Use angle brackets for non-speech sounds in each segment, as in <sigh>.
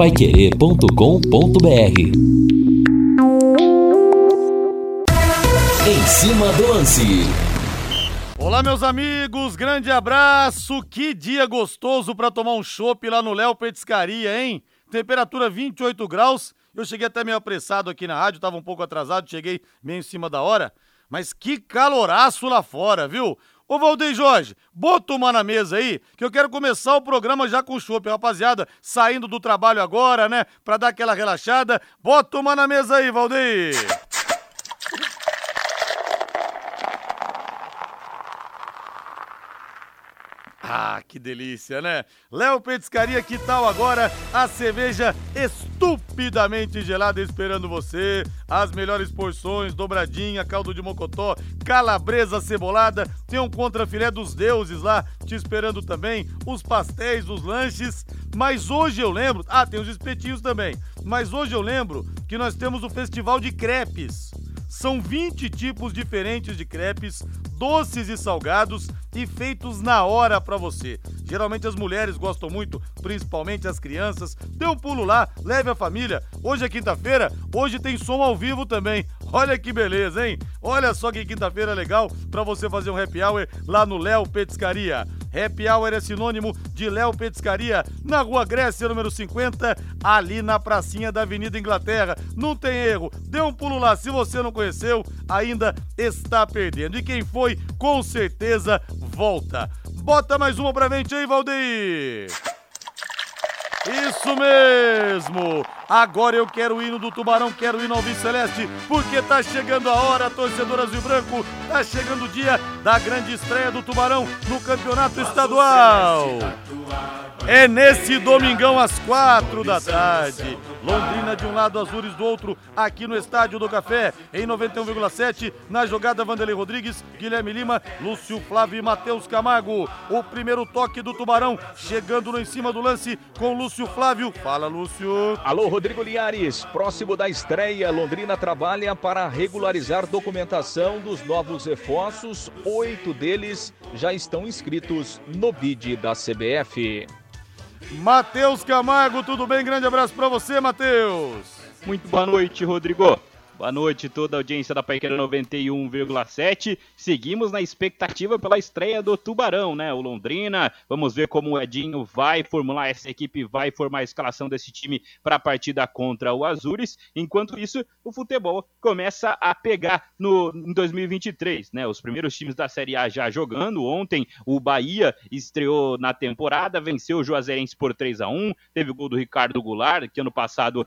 paiquerê.com.br Em cima do lance. Olá, meus amigos, grande abraço. Que dia gostoso para tomar um chopp lá no Léo Petiscaria, hein? Temperatura 28 graus. Eu cheguei até meio apressado aqui na rádio, tava um pouco atrasado, cheguei meio em cima da hora. Mas que caloraço lá fora, viu? Ô Valdeir Jorge, bota uma na mesa aí, que eu quero começar o programa já com chopp, rapaziada, saindo do trabalho agora, né, pra dar aquela relaxada. Bota uma na mesa aí, Valdeir. Ah, que delícia, né? Léo Petiscaria, que tal agora a cerveja estupidamente gelada esperando você? As melhores porções, dobradinha, caldo de mocotó, calabresa cebolada, tem um contrafilé dos deuses lá te esperando também, os pastéis, os lanches. Mas hoje eu lembro, ah, tem os espetinhos também. Mas hoje eu lembro que nós temos o Festival de Crepes. São 20 tipos diferentes de crepes, doces e salgados e feitos na hora para você. Geralmente as mulheres gostam muito, principalmente as crianças. Dê um pulo lá, leve a família. Hoje é quinta-feira, hoje tem som ao vivo também. Olha que beleza, hein? Olha só que quinta-feira legal para você fazer um happy hour lá no Léo Petiscaria. Happy Hour é sinônimo de Léo Petiscaria, na Rua Grécia, número 50, ali na pracinha da Avenida Inglaterra. Não tem erro, dê um pulo lá. Se você não conheceu, ainda está perdendo. E quem foi, com certeza volta. Bota mais uma pra frente aí, Valdeir! Isso mesmo! Agora eu quero o hino do Tubarão, quero o hino ao Celeste, porque tá chegando a hora, torcedor azul e branco, tá chegando o dia da grande estreia do Tubarão no campeonato estadual. É nesse domingão às quatro da tarde. Londrina de um lado, Azures do outro, aqui no Estádio do Café, em 91,7, na jogada Vanderlei Rodrigues, Guilherme Lima, Lúcio Flávio e Matheus Camargo. O primeiro toque do Tubarão, chegando no em cima do lance com Lúcio Flávio. Fala, Lúcio. Alô, Rodrigo Liares. Próximo da estreia, Londrina trabalha para regularizar documentação dos novos reforços. Oito deles já estão inscritos no BID da CBF. Matheus Camargo, tudo bem? Grande abraço para você, Matheus. Muito boa noite, Rodrigo. Boa noite, toda a audiência da Paiqueira 91,7. Seguimos na expectativa pela estreia do Tubarão, né? O Londrina. Vamos ver como o Edinho vai formular essa equipe, vai formar a escalação desse time para a partida contra o Azures. Enquanto isso, o futebol começa a pegar no em 2023, né? Os primeiros times da Série A já jogando. Ontem o Bahia estreou na temporada, venceu o Juazeirense por 3 a 1 Teve o gol do Ricardo Goulart, que ano passado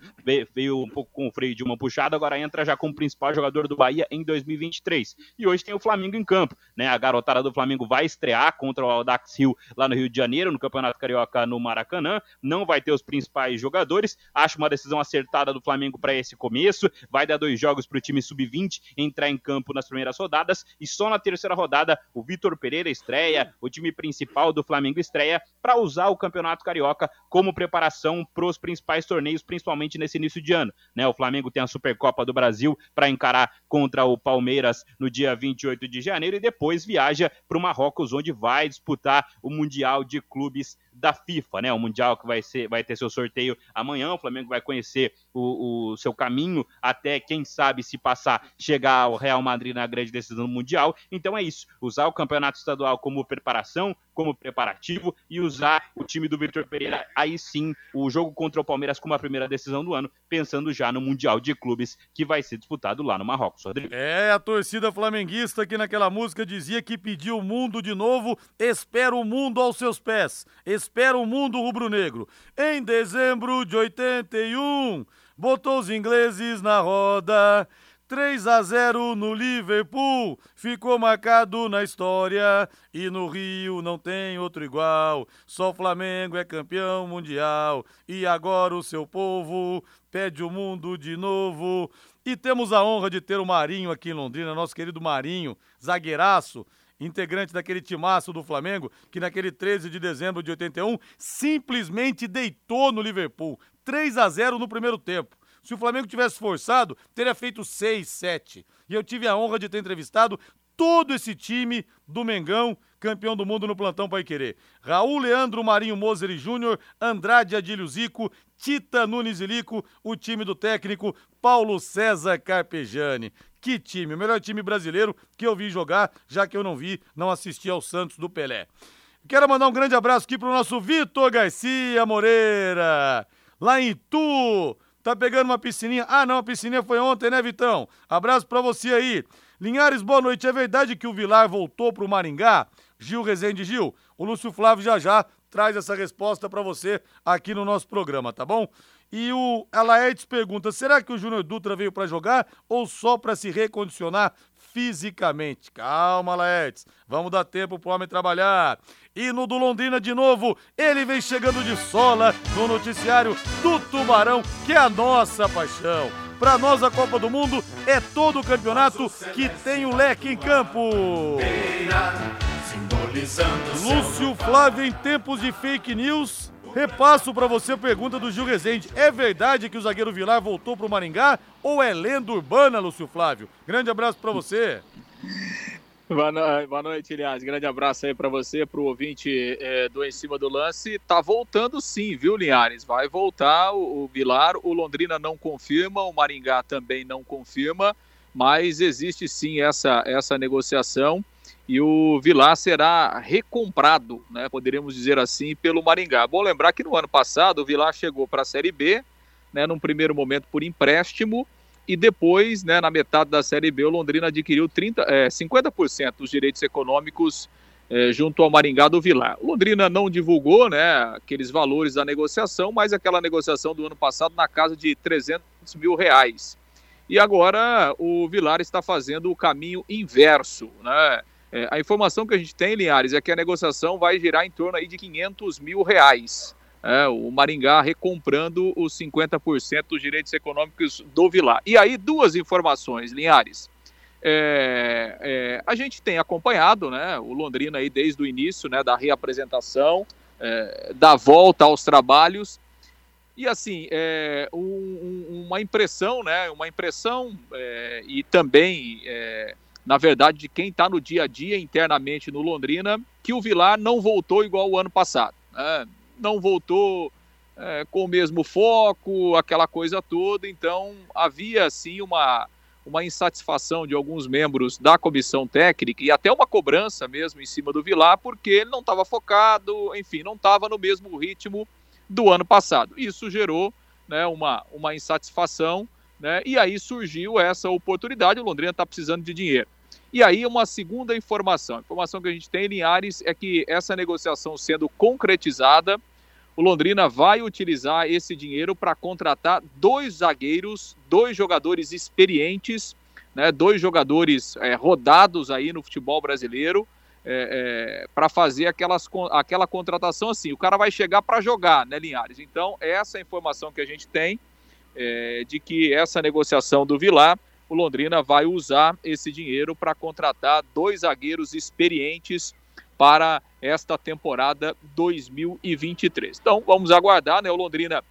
veio um pouco com o freio de uma puxada, agora entra já como principal jogador do Bahia em 2023. E hoje tem o Flamengo em campo, né? A garotada do Flamengo vai estrear contra o Aldax Rio lá no Rio de Janeiro, no Campeonato Carioca no Maracanã. Não vai ter os principais jogadores. Acho uma decisão acertada do Flamengo para esse começo. Vai dar dois jogos para o time sub-20 entrar em campo nas primeiras rodadas e só na terceira rodada o Vitor Pereira estreia, o time principal do Flamengo estreia para usar o Campeonato Carioca como preparação para os principais torneios, principalmente nesse início de ano. Né? O Flamengo tem a Supercopa do Brasil Brasil para encarar contra o Palmeiras no dia 28 de janeiro e depois viaja para o Marrocos, onde vai disputar o Mundial de Clubes da FIFA, né? O Mundial que vai, ser, vai ter seu sorteio amanhã. O Flamengo vai conhecer o, o, seu caminho até, quem sabe, se passar, chegar ao Real Madrid na grande decisão Mundial. Então é isso: usar o campeonato estadual como preparação, como preparativo e usar o time do Vitor Pereira, aí sim, o jogo contra o Palmeiras como a primeira decisão do ano, pensando já no Mundial de Clubes que vai ser disputado lá no Marrocos. Rodrigo. É, a torcida flamenguista que naquela música dizia que pediu o mundo de novo, espera o mundo aos seus pés, espera o mundo rubro-negro. Em dezembro de 81, botou os ingleses na roda. 3 a 0 no Liverpool, ficou marcado na história e no Rio não tem outro igual. Só o Flamengo é campeão mundial e agora o seu povo pede o mundo de novo. E temos a honra de ter o Marinho aqui em Londrina, nosso querido Marinho, zagueiraço, integrante daquele timaço do Flamengo, que naquele 13 de dezembro de 81 simplesmente deitou no Liverpool. 3 a 0 no primeiro tempo. Se o Flamengo tivesse forçado, teria feito 6, 7. E eu tive a honra de ter entrevistado todo esse time do Mengão campeão do mundo no plantão Pai Querer. Raul Leandro Marinho Moser e Júnior, Andrade Adílio Zico, Tita Nunes e Lico, o time do técnico Paulo César Carpejani. Que time, o melhor time brasileiro que eu vi jogar, já que eu não vi, não assisti ao Santos do Pelé. Quero mandar um grande abraço aqui pro nosso Vitor Garcia Moreira, lá em Itu. Tá pegando uma piscininha? Ah, não, a piscininha foi ontem, né, Vitão? Abraço pra você aí. Linhares, boa noite. É verdade que o Vilar voltou pro Maringá? Gil Rezende Gil, o Lúcio Flávio já já traz essa resposta para você aqui no nosso programa, tá bom? E o Alaetes pergunta: será que o Júnior Dutra veio para jogar ou só para se recondicionar fisicamente? Calma, Laertes. Vamos dar tempo pro homem trabalhar. E no do Londrina de novo, ele vem chegando de sola no noticiário do Tubarão, que é a nossa paixão. Para nós, a Copa do Mundo é todo o campeonato que tem o leque em campo. Lúcio Flávio, em tempos de fake news, repasso para você a pergunta do Gil Rezende. É verdade que o zagueiro Vilar voltou para o Maringá ou é lenda urbana, Lúcio Flávio? Grande abraço para você. Boa. Boa noite, Linhares. Grande abraço aí para você, para o ouvinte é, do Em Cima do Lance. Tá voltando sim, viu, Linhares? Vai voltar o, o Vilar. O Londrina não confirma, o Maringá também não confirma, mas existe sim essa, essa negociação e o Vilar será recomprado, né, poderíamos dizer assim, pelo Maringá. Bom lembrar que no ano passado o Vilar chegou para a Série B, né, num primeiro momento por empréstimo, e depois, né, na metade da Série B, o Londrina adquiriu 30, é, 50% dos direitos econômicos é, junto ao Maringá do Vilar. O Londrina não divulgou né, aqueles valores da negociação, mas aquela negociação do ano passado na casa de 300 mil reais. E agora o Vilar está fazendo o caminho inverso, né? É, a informação que a gente tem, Linhares, é que a negociação vai girar em torno aí de 500 mil reais. É, o Maringá recomprando os 50% dos direitos econômicos do Vilar. E aí, duas informações, Linhares. É, é, a gente tem acompanhado né, o Londrina aí desde o início né, da reapresentação, é, da volta aos trabalhos. E assim, é, um, um, uma impressão, né, uma impressão é, e também na verdade, de quem está no dia a dia internamente no Londrina, que o Vilar não voltou igual o ano passado. Né? Não voltou é, com o mesmo foco, aquela coisa toda. Então, havia, sim, uma, uma insatisfação de alguns membros da comissão técnica e até uma cobrança mesmo em cima do Vilar, porque ele não estava focado, enfim, não estava no mesmo ritmo do ano passado. Isso gerou né, uma, uma insatisfação né? E aí surgiu essa oportunidade, o Londrina está precisando de dinheiro. E aí uma segunda informação, a informação que a gente tem em Linhares é que essa negociação sendo concretizada, o Londrina vai utilizar esse dinheiro para contratar dois zagueiros, dois jogadores experientes, né, dois jogadores é, rodados aí no futebol brasileiro, é, é, para fazer aquelas, aquela contratação assim. O cara vai chegar para jogar, né, Linhares? Então, essa é a informação que a gente tem é, de que essa negociação do Vilar, o Londrina vai usar esse dinheiro para contratar dois zagueiros experientes para esta temporada 2023. Então vamos aguardar, né? O Londrina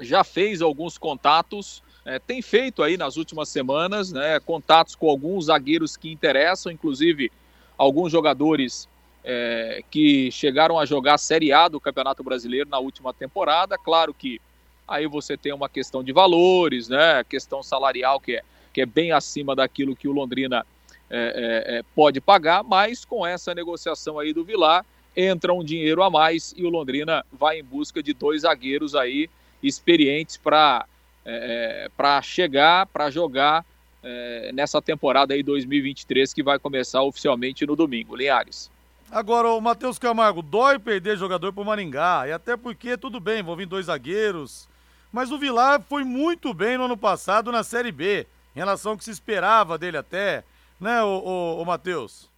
já fez alguns contatos, é, tem feito aí nas últimas semanas, né? Contatos com alguns zagueiros que interessam, inclusive alguns jogadores é, que chegaram a jogar Série A do Campeonato Brasileiro na última temporada. Claro que aí você tem uma questão de valores, né? Questão salarial que é, que é bem acima daquilo que o Londrina é, é, é, pode pagar, mas com essa negociação aí do Vilar entra um dinheiro a mais e o Londrina vai em busca de dois zagueiros aí experientes para é, é para chegar, para jogar é, nessa temporada aí 2023 que vai começar oficialmente no domingo. Linhares. Agora, o Matheus Camargo, dói perder jogador para o Maringá, e até porque tudo bem, vão vir dois zagueiros, mas o Vilar foi muito bem no ano passado na Série B, em relação ao que se esperava dele até, né, o, o, o Matheus?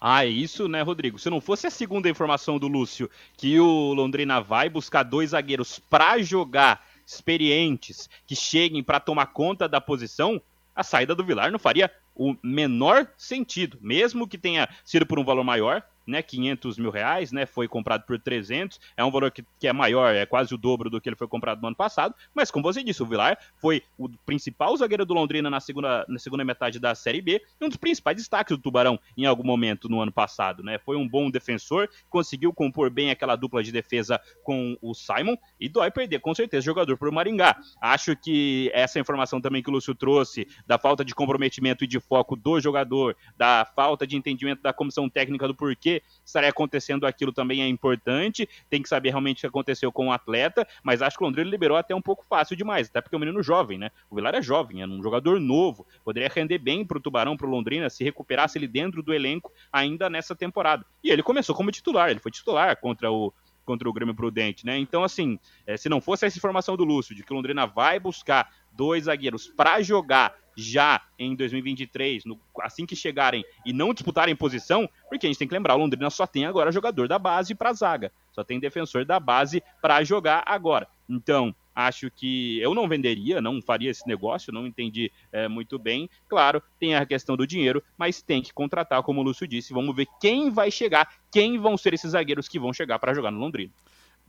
Ah, é isso, né, Rodrigo? Se não fosse a segunda informação do Lúcio, que o Londrina vai buscar dois zagueiros para jogar experientes, que cheguem para tomar conta da posição, a saída do Vilar não faria o menor sentido. Mesmo que tenha sido por um valor maior, né, 500 mil reais, né, foi comprado por 300, é um valor que, que é maior, é quase o dobro do que ele foi comprado no ano passado, mas como você disse, o Vilar foi o principal zagueiro do Londrina na segunda, na segunda metade da Série B e um dos principais destaques do Tubarão em algum momento no ano passado, né, foi um bom defensor, conseguiu compor bem aquela dupla de defesa com o Simon e dói perder com certeza jogador por Maringá. Acho que essa informação também que o Lúcio trouxe da falta de comprometimento e de foco do jogador, da falta de entendimento da comissão técnica do porquê estaria acontecendo aquilo também é importante. Tem que saber realmente o que aconteceu com o atleta, mas acho que o Londrina liberou até um pouco fácil demais, até porque é um menino jovem, né? O Vilar é jovem, é um jogador novo, poderia render bem para o Tubarão, para o Londrina, se recuperasse ele dentro do elenco ainda nessa temporada. E ele começou como titular, ele foi titular contra o contra o Grêmio Prudente, né? Então, assim, é, se não fosse essa informação do Lúcio de que o Londrina vai buscar dois zagueiros para jogar já em 2023, no, assim que chegarem e não disputarem posição, porque a gente tem que lembrar, o Londrina só tem agora jogador da base para zaga, só tem defensor da base para jogar agora. Então, acho que eu não venderia, não faria esse negócio, não entendi é, muito bem. Claro, tem a questão do dinheiro, mas tem que contratar, como o Lúcio disse. Vamos ver quem vai chegar, quem vão ser esses zagueiros que vão chegar para jogar no Londrina.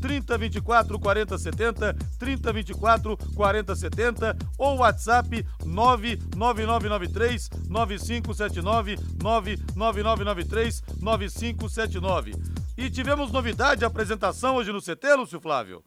3024 4070 3024 4070 ou WhatsApp 99993 9579 99993 9579. E tivemos novidade de apresentação hoje no CT, Lúcio Flávio?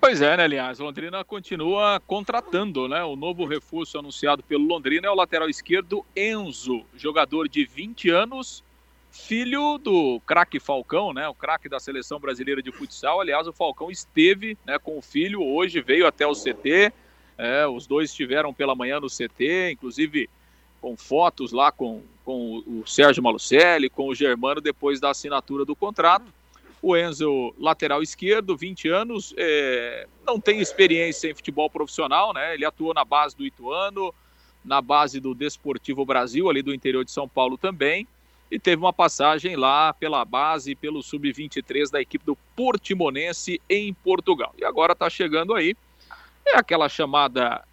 Pois é, né, aliás, Londrina continua contratando, né? O novo reforço anunciado pelo Londrina é o lateral esquerdo Enzo, jogador de 20 anos, filho do craque Falcão, né? O craque da seleção brasileira de futsal. Aliás, o Falcão esteve né, com o filho hoje, veio até o CT, é, os dois estiveram pela manhã no CT, inclusive com fotos lá com, com o Sérgio Malucelli, com o Germano, depois da assinatura do contrato. O Enzo, lateral esquerdo, 20 anos, é, não tem experiência em futebol profissional, né? Ele atuou na base do Ituano, na base do Desportivo Brasil, ali do interior de São Paulo também, e teve uma passagem lá pela base, pelo Sub-23 da equipe do Portimonense em Portugal. E agora está chegando aí é aquela chamada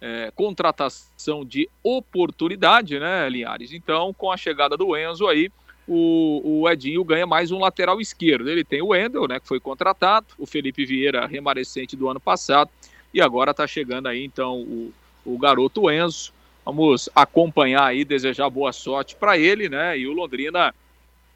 é, contratação de oportunidade, né, Linhares? Então, com a chegada do Enzo aí, o, o, Edinho ganha mais um lateral esquerdo. Ele tem o Wendel, né, que foi contratado, o Felipe Vieira, remanescente do ano passado, e agora está chegando aí, então, o, o garoto Enzo. Vamos acompanhar aí, desejar boa sorte para ele, né? E o Londrina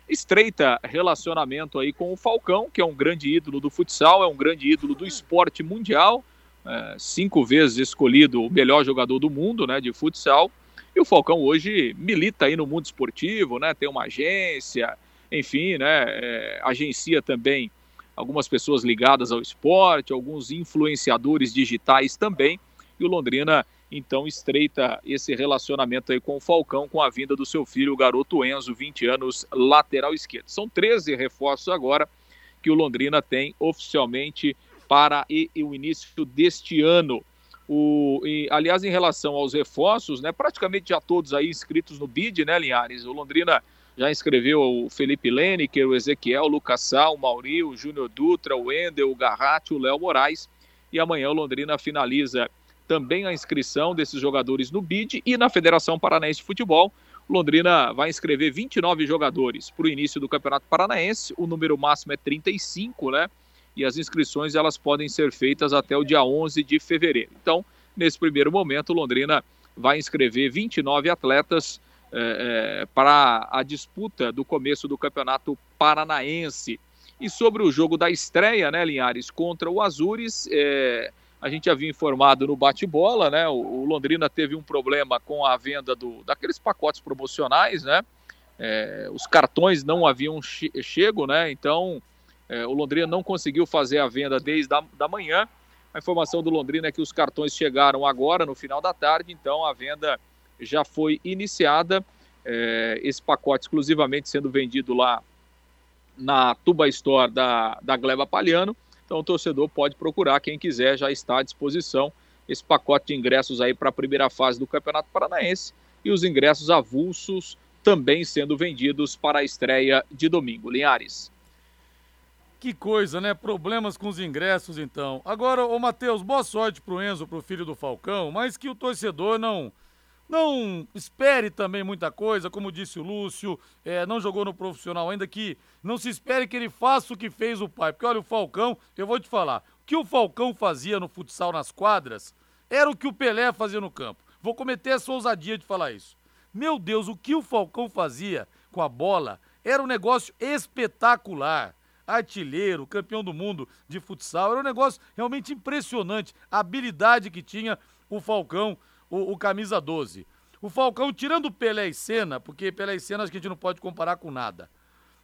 estreita relacionamento aí com o Falcão, que é um grande ídolo do futsal, é um grande ídolo do esporte mundial é, cinco vezes escolhido o melhor jogador do mundo, né, de futsal. E o Falcão hoje milita aí no mundo esportivo, né, tem uma agência, enfim, né, é, agencia também algumas pessoas ligadas ao esporte, alguns influenciadores digitais também. E o Londrina então estreita esse relacionamento aí com o Falcão com a vinda do seu filho, o garoto Enzo, 20 anos, lateral esquerdo. São 13 reforços agora que o Londrina tem oficialmente para o início deste ano. O, e, aliás, em relação aos reforços, né, praticamente já todos aí inscritos no BID, né, Linhares? O Londrina já inscreveu o Felipe Leneker, o Ezequiel, o Lucas Sal, o Mauri, o Júnior Dutra, o Wendel, o Garratti, o Léo Moraes. E amanhã o Londrina finaliza também a inscrição desses jogadores no BID e na Federação Paranaense de Futebol. Londrina vai inscrever 29 jogadores para o início do Campeonato Paranaense. O número máximo é 35, né? e as inscrições elas podem ser feitas até o dia 11 de fevereiro. Então, nesse primeiro momento, Londrina vai inscrever 29 atletas é, é, para a disputa do começo do Campeonato Paranaense. E sobre o jogo da estreia, né, Linhares, contra o Azures, é, a gente havia informado no bate-bola, né? O, o, Londrina teve um problema com a venda do, daqueles pacotes promocionais, né? É, os cartões não haviam che chego, né? Então é, o Londrina não conseguiu fazer a venda desde a da manhã. A informação do Londrina é que os cartões chegaram agora, no final da tarde, então a venda já foi iniciada. é, esse pacote exclusivamente sendo vendido lá na Tuba Store da, da Gleba Palhano. Então o torcedor pode procurar, quem quiser já está à disposição esse pacote de ingressos aí para a primeira fase do Campeonato Paranaense e os ingressos avulsos também sendo vendidos para a estreia de domingo. Linhares. Que coisa, né? Problemas com os ingressos, então. Agora, ô Matheus, boa sorte pro Enzo, pro filho do Falcão, mas que o torcedor não não espere também muita coisa, como disse o Lúcio, é, não jogou no profissional ainda, que não se espere que ele faça o que fez o pai. Porque olha, o Falcão, eu vou te falar, o que o Falcão fazia no futsal nas quadras era o que o Pelé fazia no campo. Vou cometer essa ousadia de falar isso. Meu Deus, o que o Falcão fazia com a bola era um negócio espetacular. Artilheiro, campeão do mundo de futsal, era um negócio realmente impressionante. A habilidade que tinha o Falcão o, o camisa 12. O Falcão, tirando Pelé e Senna, porque Pelé e Senna acho que a gente não pode comparar com nada.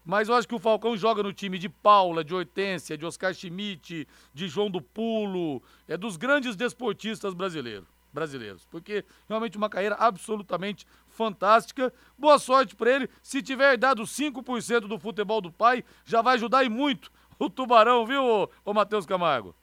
Mas eu acho que o Falcão joga no time de Paula, de Hortência, de Oscar Schmidt, de João do Pulo, é dos grandes desportistas brasileiros, brasileiros. Porque realmente uma carreira absolutamente fantástica. Boa sorte para ele. Se tiver dado 5% do futebol do pai, já vai ajudar e muito o Tubarão, viu, ô, Matheus Camargo?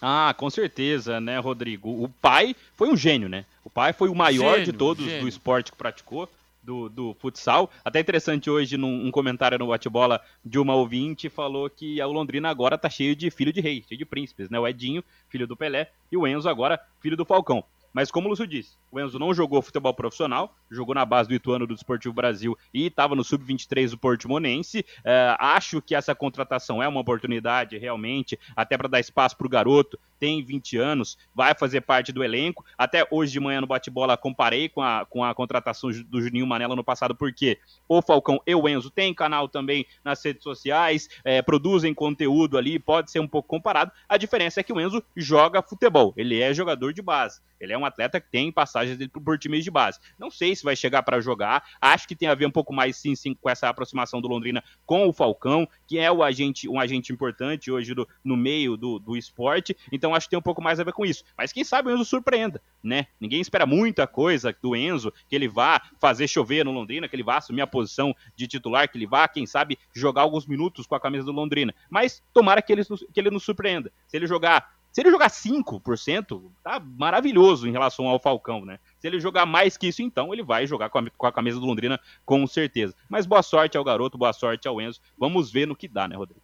Ah, com certeza, né, Rodrigo? O pai foi um gênio, né? O pai foi o maior gênio, de todos gênio. do esporte que praticou. Do, do, futsal. Até interessante hoje, num um comentário no bate-bola de uma ouvinte, falou que a Londrina agora tá cheio de filho de rei, cheio de príncipes, né? O Edinho, filho do Pelé, e o Enzo agora, filho do Falcão. Mas como o Lúcio disse, o Enzo não jogou futebol profissional, jogou na base do Ituano do Desportivo Brasil e estava no Sub-23 do Portimonense. É, acho que essa contratação é uma oportunidade realmente, até para dar espaço para o garoto. Tem 20 anos, vai fazer parte do elenco. Até hoje de manhã no bate-bola comparei com a, com a contratação do Juninho Manela no passado, porque o Falcão e o Enzo têm canal também nas redes sociais, é, produzem conteúdo ali, pode ser um pouco comparado. A diferença é que o Enzo joga futebol, ele é jogador de base. Ele é um atleta que tem passagens por times de base. Não sei se vai chegar para jogar. Acho que tem a ver um pouco mais, sim, sim, com essa aproximação do Londrina com o Falcão, que é o agente, um agente importante hoje do, no meio do, do esporte. Então acho que tem um pouco mais a ver com isso. Mas quem sabe o Enzo surpreenda, né? Ninguém espera muita coisa do Enzo, que ele vá fazer chover no Londrina, que ele vá assumir a posição de titular, que ele vá, quem sabe, jogar alguns minutos com a camisa do Londrina. Mas tomara que ele, que ele nos surpreenda. Se ele jogar se ele jogar 5%, tá maravilhoso em relação ao Falcão, né? Se ele jogar mais que isso, então ele vai jogar com a, com a camisa do Londrina, com certeza. Mas boa sorte ao garoto, boa sorte ao Enzo. Vamos ver no que dá, né, Rodrigo?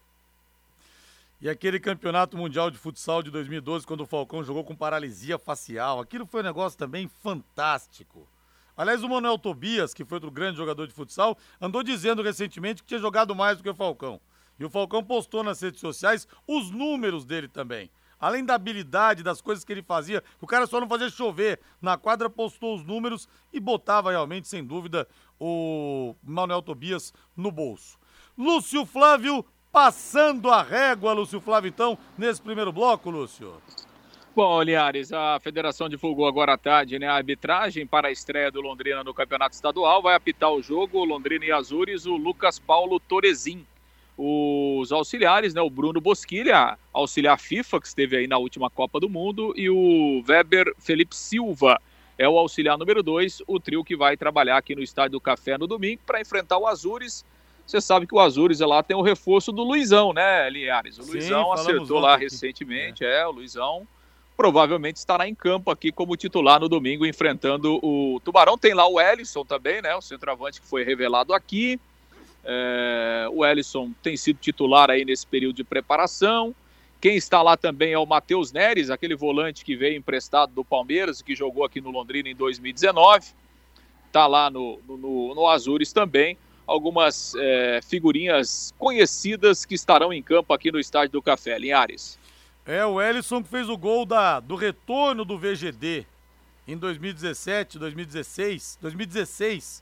E aquele campeonato mundial de futsal de 2012, quando o Falcão jogou com paralisia facial, aquilo foi um negócio também fantástico. Aliás, o Manuel Tobias, que foi outro grande jogador de futsal, andou dizendo recentemente que tinha jogado mais do que o Falcão. E o Falcão postou nas redes sociais os números dele também além da habilidade, das coisas que ele fazia, o cara só não fazia chover. Na quadra postou os números e botava realmente, sem dúvida, o Manuel Tobias no bolso. Lúcio Flávio passando a régua, Lúcio Flávio, então, nesse primeiro bloco, Lúcio. Bom, Linhares, a federação divulgou agora à tarde né, a arbitragem para a estreia do Londrina no Campeonato Estadual. Vai apitar o jogo Londrina e Azures, o Lucas Paulo Torezin os auxiliares, né? O Bruno Bosquilha, auxiliar FIFA, que esteve aí na última Copa do Mundo, e o Weber Felipe Silva é o auxiliar número 2, o trio que vai trabalhar aqui no Estádio do Café no domingo para enfrentar o Azures. Você sabe que o Azures lá tem o reforço do Luizão, né, Linhares? O Sim, Luizão acertou lá aqui. recentemente, é. é, o Luizão provavelmente estará em campo aqui como titular no domingo, enfrentando o Tubarão. Tem lá o Ellison também, né? O centroavante que foi revelado aqui. É, o Ellison tem sido titular aí nesse período de preparação. Quem está lá também é o Matheus Neres, aquele volante que veio emprestado do Palmeiras e que jogou aqui no Londrina em 2019. Está lá no, no, no Azures também. Algumas é, figurinhas conhecidas que estarão em campo aqui no Estádio do Café. Linhares. É, o Ellison que fez o gol da, do retorno do VGD em 2017, 2016, 2016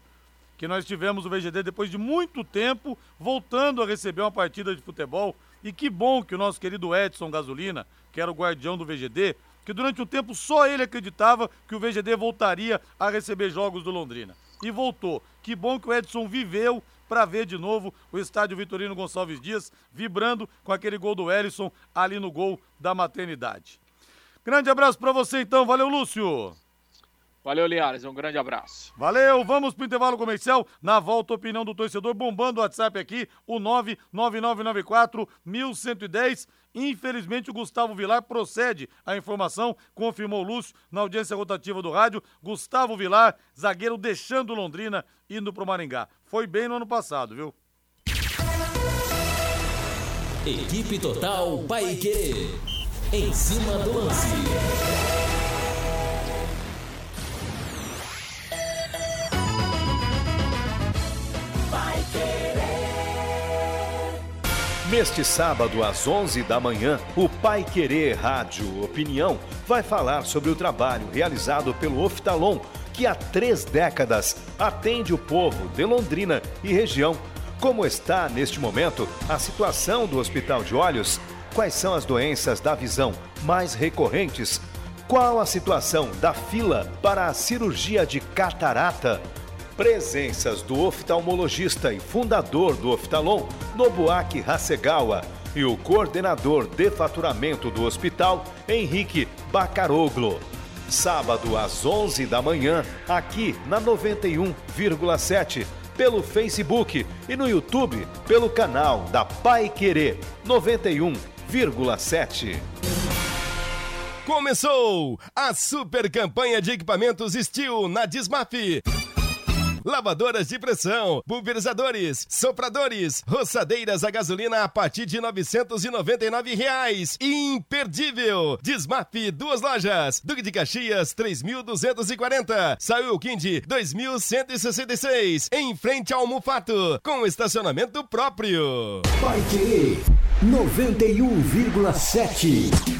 que nós tivemos o VGD depois de muito tempo voltando a receber uma partida de futebol. E que bom que o nosso querido Edson Gasolina, que era o guardião do VGD, que durante um tempo só ele acreditava que o VGD voltaria a receber jogos do Londrina. E voltou. Que bom que o Edson viveu para ver de novo o estádio Vitorino Gonçalves Dias vibrando com aquele gol do Ellison ali no gol da maternidade. Grande abraço para você então, valeu Lúcio. Valeu, Linhares. Um grande abraço. Valeu, vamos pro intervalo comercial. Na volta, opinião do torcedor, bombando o WhatsApp aqui, o 99994 1110. Infelizmente, o Gustavo Vilar procede a informação, confirmou o Lúcio na audiência rotativa do rádio. Gustavo Vilar, zagueiro deixando Londrina, indo pro Maringá. Foi bem no ano passado, viu? Equipe Total Paique. Em cima do lance. Neste sábado, às 11 da manhã, o Pai Querer Rádio Opinião vai falar sobre o trabalho realizado pelo Oftalon, que há três décadas atende o povo de Londrina e região. Como está, neste momento, a situação do Hospital de Olhos? Quais são as doenças da visão mais recorrentes? Qual a situação da fila para a cirurgia de catarata? Presenças do oftalmologista e fundador do Oftalon, Nobuaki Hasegawa, e o coordenador de faturamento do hospital, Henrique Bacaroglo. Sábado às 11 da manhã, aqui na 91,7, pelo Facebook e no YouTube, pelo canal da Pai Querer 91,7. Começou a super campanha de equipamentos Steel na Dismaf lavadoras de pressão, pulverizadores, sopradores, roçadeiras a gasolina a partir de 999 reais. Imperdível! Desmap, duas lojas. Duque de Caxias, 3.240. Saiu Quindi, 2.166. Em frente ao Mufato, com estacionamento próprio. Vai querer 91,7.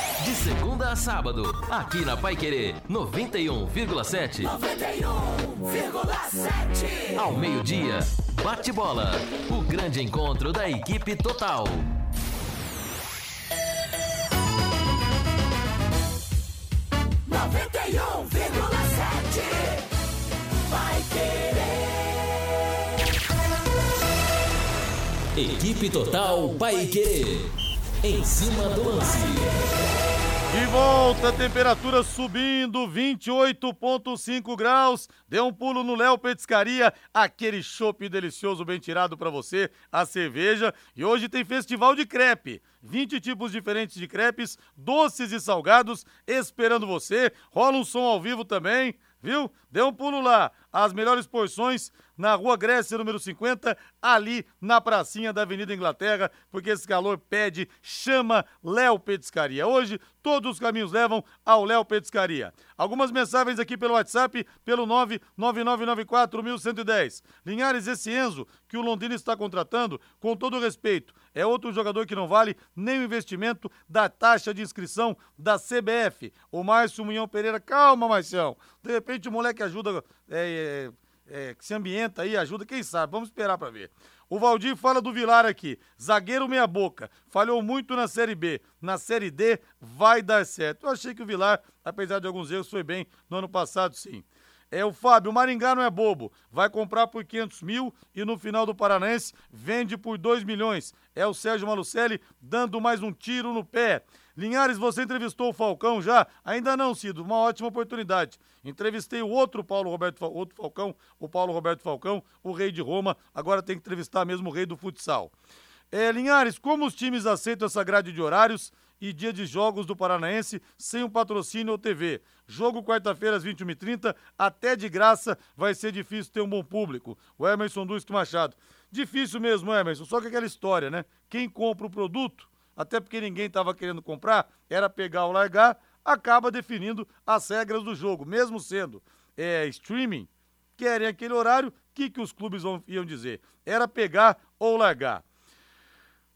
De segunda a sábado, aqui na Pai Querer 91,7. 91,7. Ao meio-dia, bate bola. O grande encontro da equipe total. Noventa e um vírgula sete. Vai querer. Equipe Total Pai Querer. Em cima do lance. De volta, temperatura subindo, 28,5 graus. Dê um pulo no Léo Petiscaria, aquele chopp delicioso bem tirado para você, a cerveja. E hoje tem festival de crepe. 20 tipos diferentes de crepes, doces e salgados, esperando você. Rola um som ao vivo também, viu? Dê um pulo lá. As melhores porções na Rua Grécia, número 50, ali na pracinha da Avenida Inglaterra, porque esse calor pede, chama Léo Petiscaria. Hoje, todos os caminhos levam ao Léo Petiscaria. Algumas mensagens aqui pelo WhatsApp, pelo 999941110. Linhares, esse Enzo, que o Londrina está contratando, com todo respeito, é outro jogador que não vale nem o investimento da taxa de inscrição da CBF. O Márcio Munhão Pereira, calma, Marcião. De repente o moleque ajuda... É, é, que se ambienta aí, ajuda, quem sabe, vamos esperar para ver. O Valdir fala do Vilar aqui, zagueiro meia boca, falhou muito na Série B, na Série D vai dar certo. Eu achei que o Vilar, apesar de alguns erros, foi bem no ano passado, sim. É o Fábio, o Maringá não é bobo, vai comprar por 500 mil e no final do Paranense vende por 2 milhões. É o Sérgio Malucelli dando mais um tiro no pé. Linhares, você entrevistou o Falcão já? Ainda não, Cido, uma ótima oportunidade. Entrevistei o outro Paulo Roberto, outro Falcão, o Paulo Roberto Falcão, o rei de Roma, agora tem que entrevistar mesmo o rei do futsal. É, Linhares, como os times aceitam essa grade de horários e dia de jogos do Paranaense sem um patrocínio ou TV? Jogo quarta-feira às 21h30, até de graça, vai ser difícil ter um bom público. O Emerson Duque Machado. Difícil mesmo, Emerson, só que aquela história, né? Quem compra o produto até porque ninguém estava querendo comprar, era pegar ou largar, acaba definindo as regras do jogo, mesmo sendo é, streaming, querem aquele horário, o que, que os clubes vão, iam dizer? Era pegar ou largar.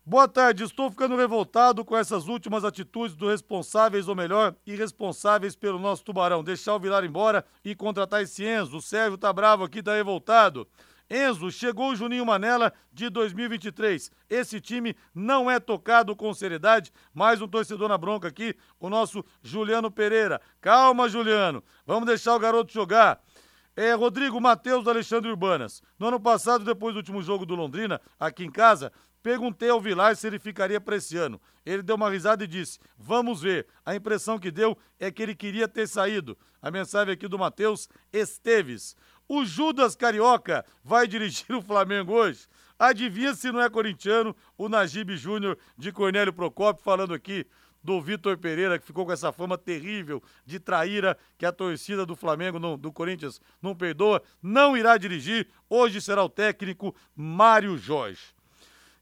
Boa tarde, estou ficando revoltado com essas últimas atitudes dos responsáveis, ou melhor, irresponsáveis pelo nosso tubarão. Deixar o Vilar embora e contratar esse Enzo. O Sérgio tá bravo aqui, tá revoltado. Enzo, chegou o Juninho Manela de 2023. Esse time não é tocado com seriedade. Mais um torcedor na bronca aqui, o nosso Juliano Pereira. Calma, Juliano. Vamos deixar o garoto jogar. É, Rodrigo Matheus Alexandre Urbanas. No ano passado, depois do último jogo do Londrina, aqui em casa, perguntei ao Vilar se ele ficaria para esse ano. Ele deu uma risada e disse: Vamos ver. A impressão que deu é que ele queria ter saído. A mensagem aqui do Matheus Esteves. O Judas Carioca vai dirigir o Flamengo hoje? Adivinha se não é corintiano o Najib Júnior de Cornélio Procópio falando aqui do Vitor Pereira, que ficou com essa fama terrível de traíra que a torcida do Flamengo, não, do Corinthians, não perdoa, não irá dirigir. Hoje será o técnico Mário Jorge.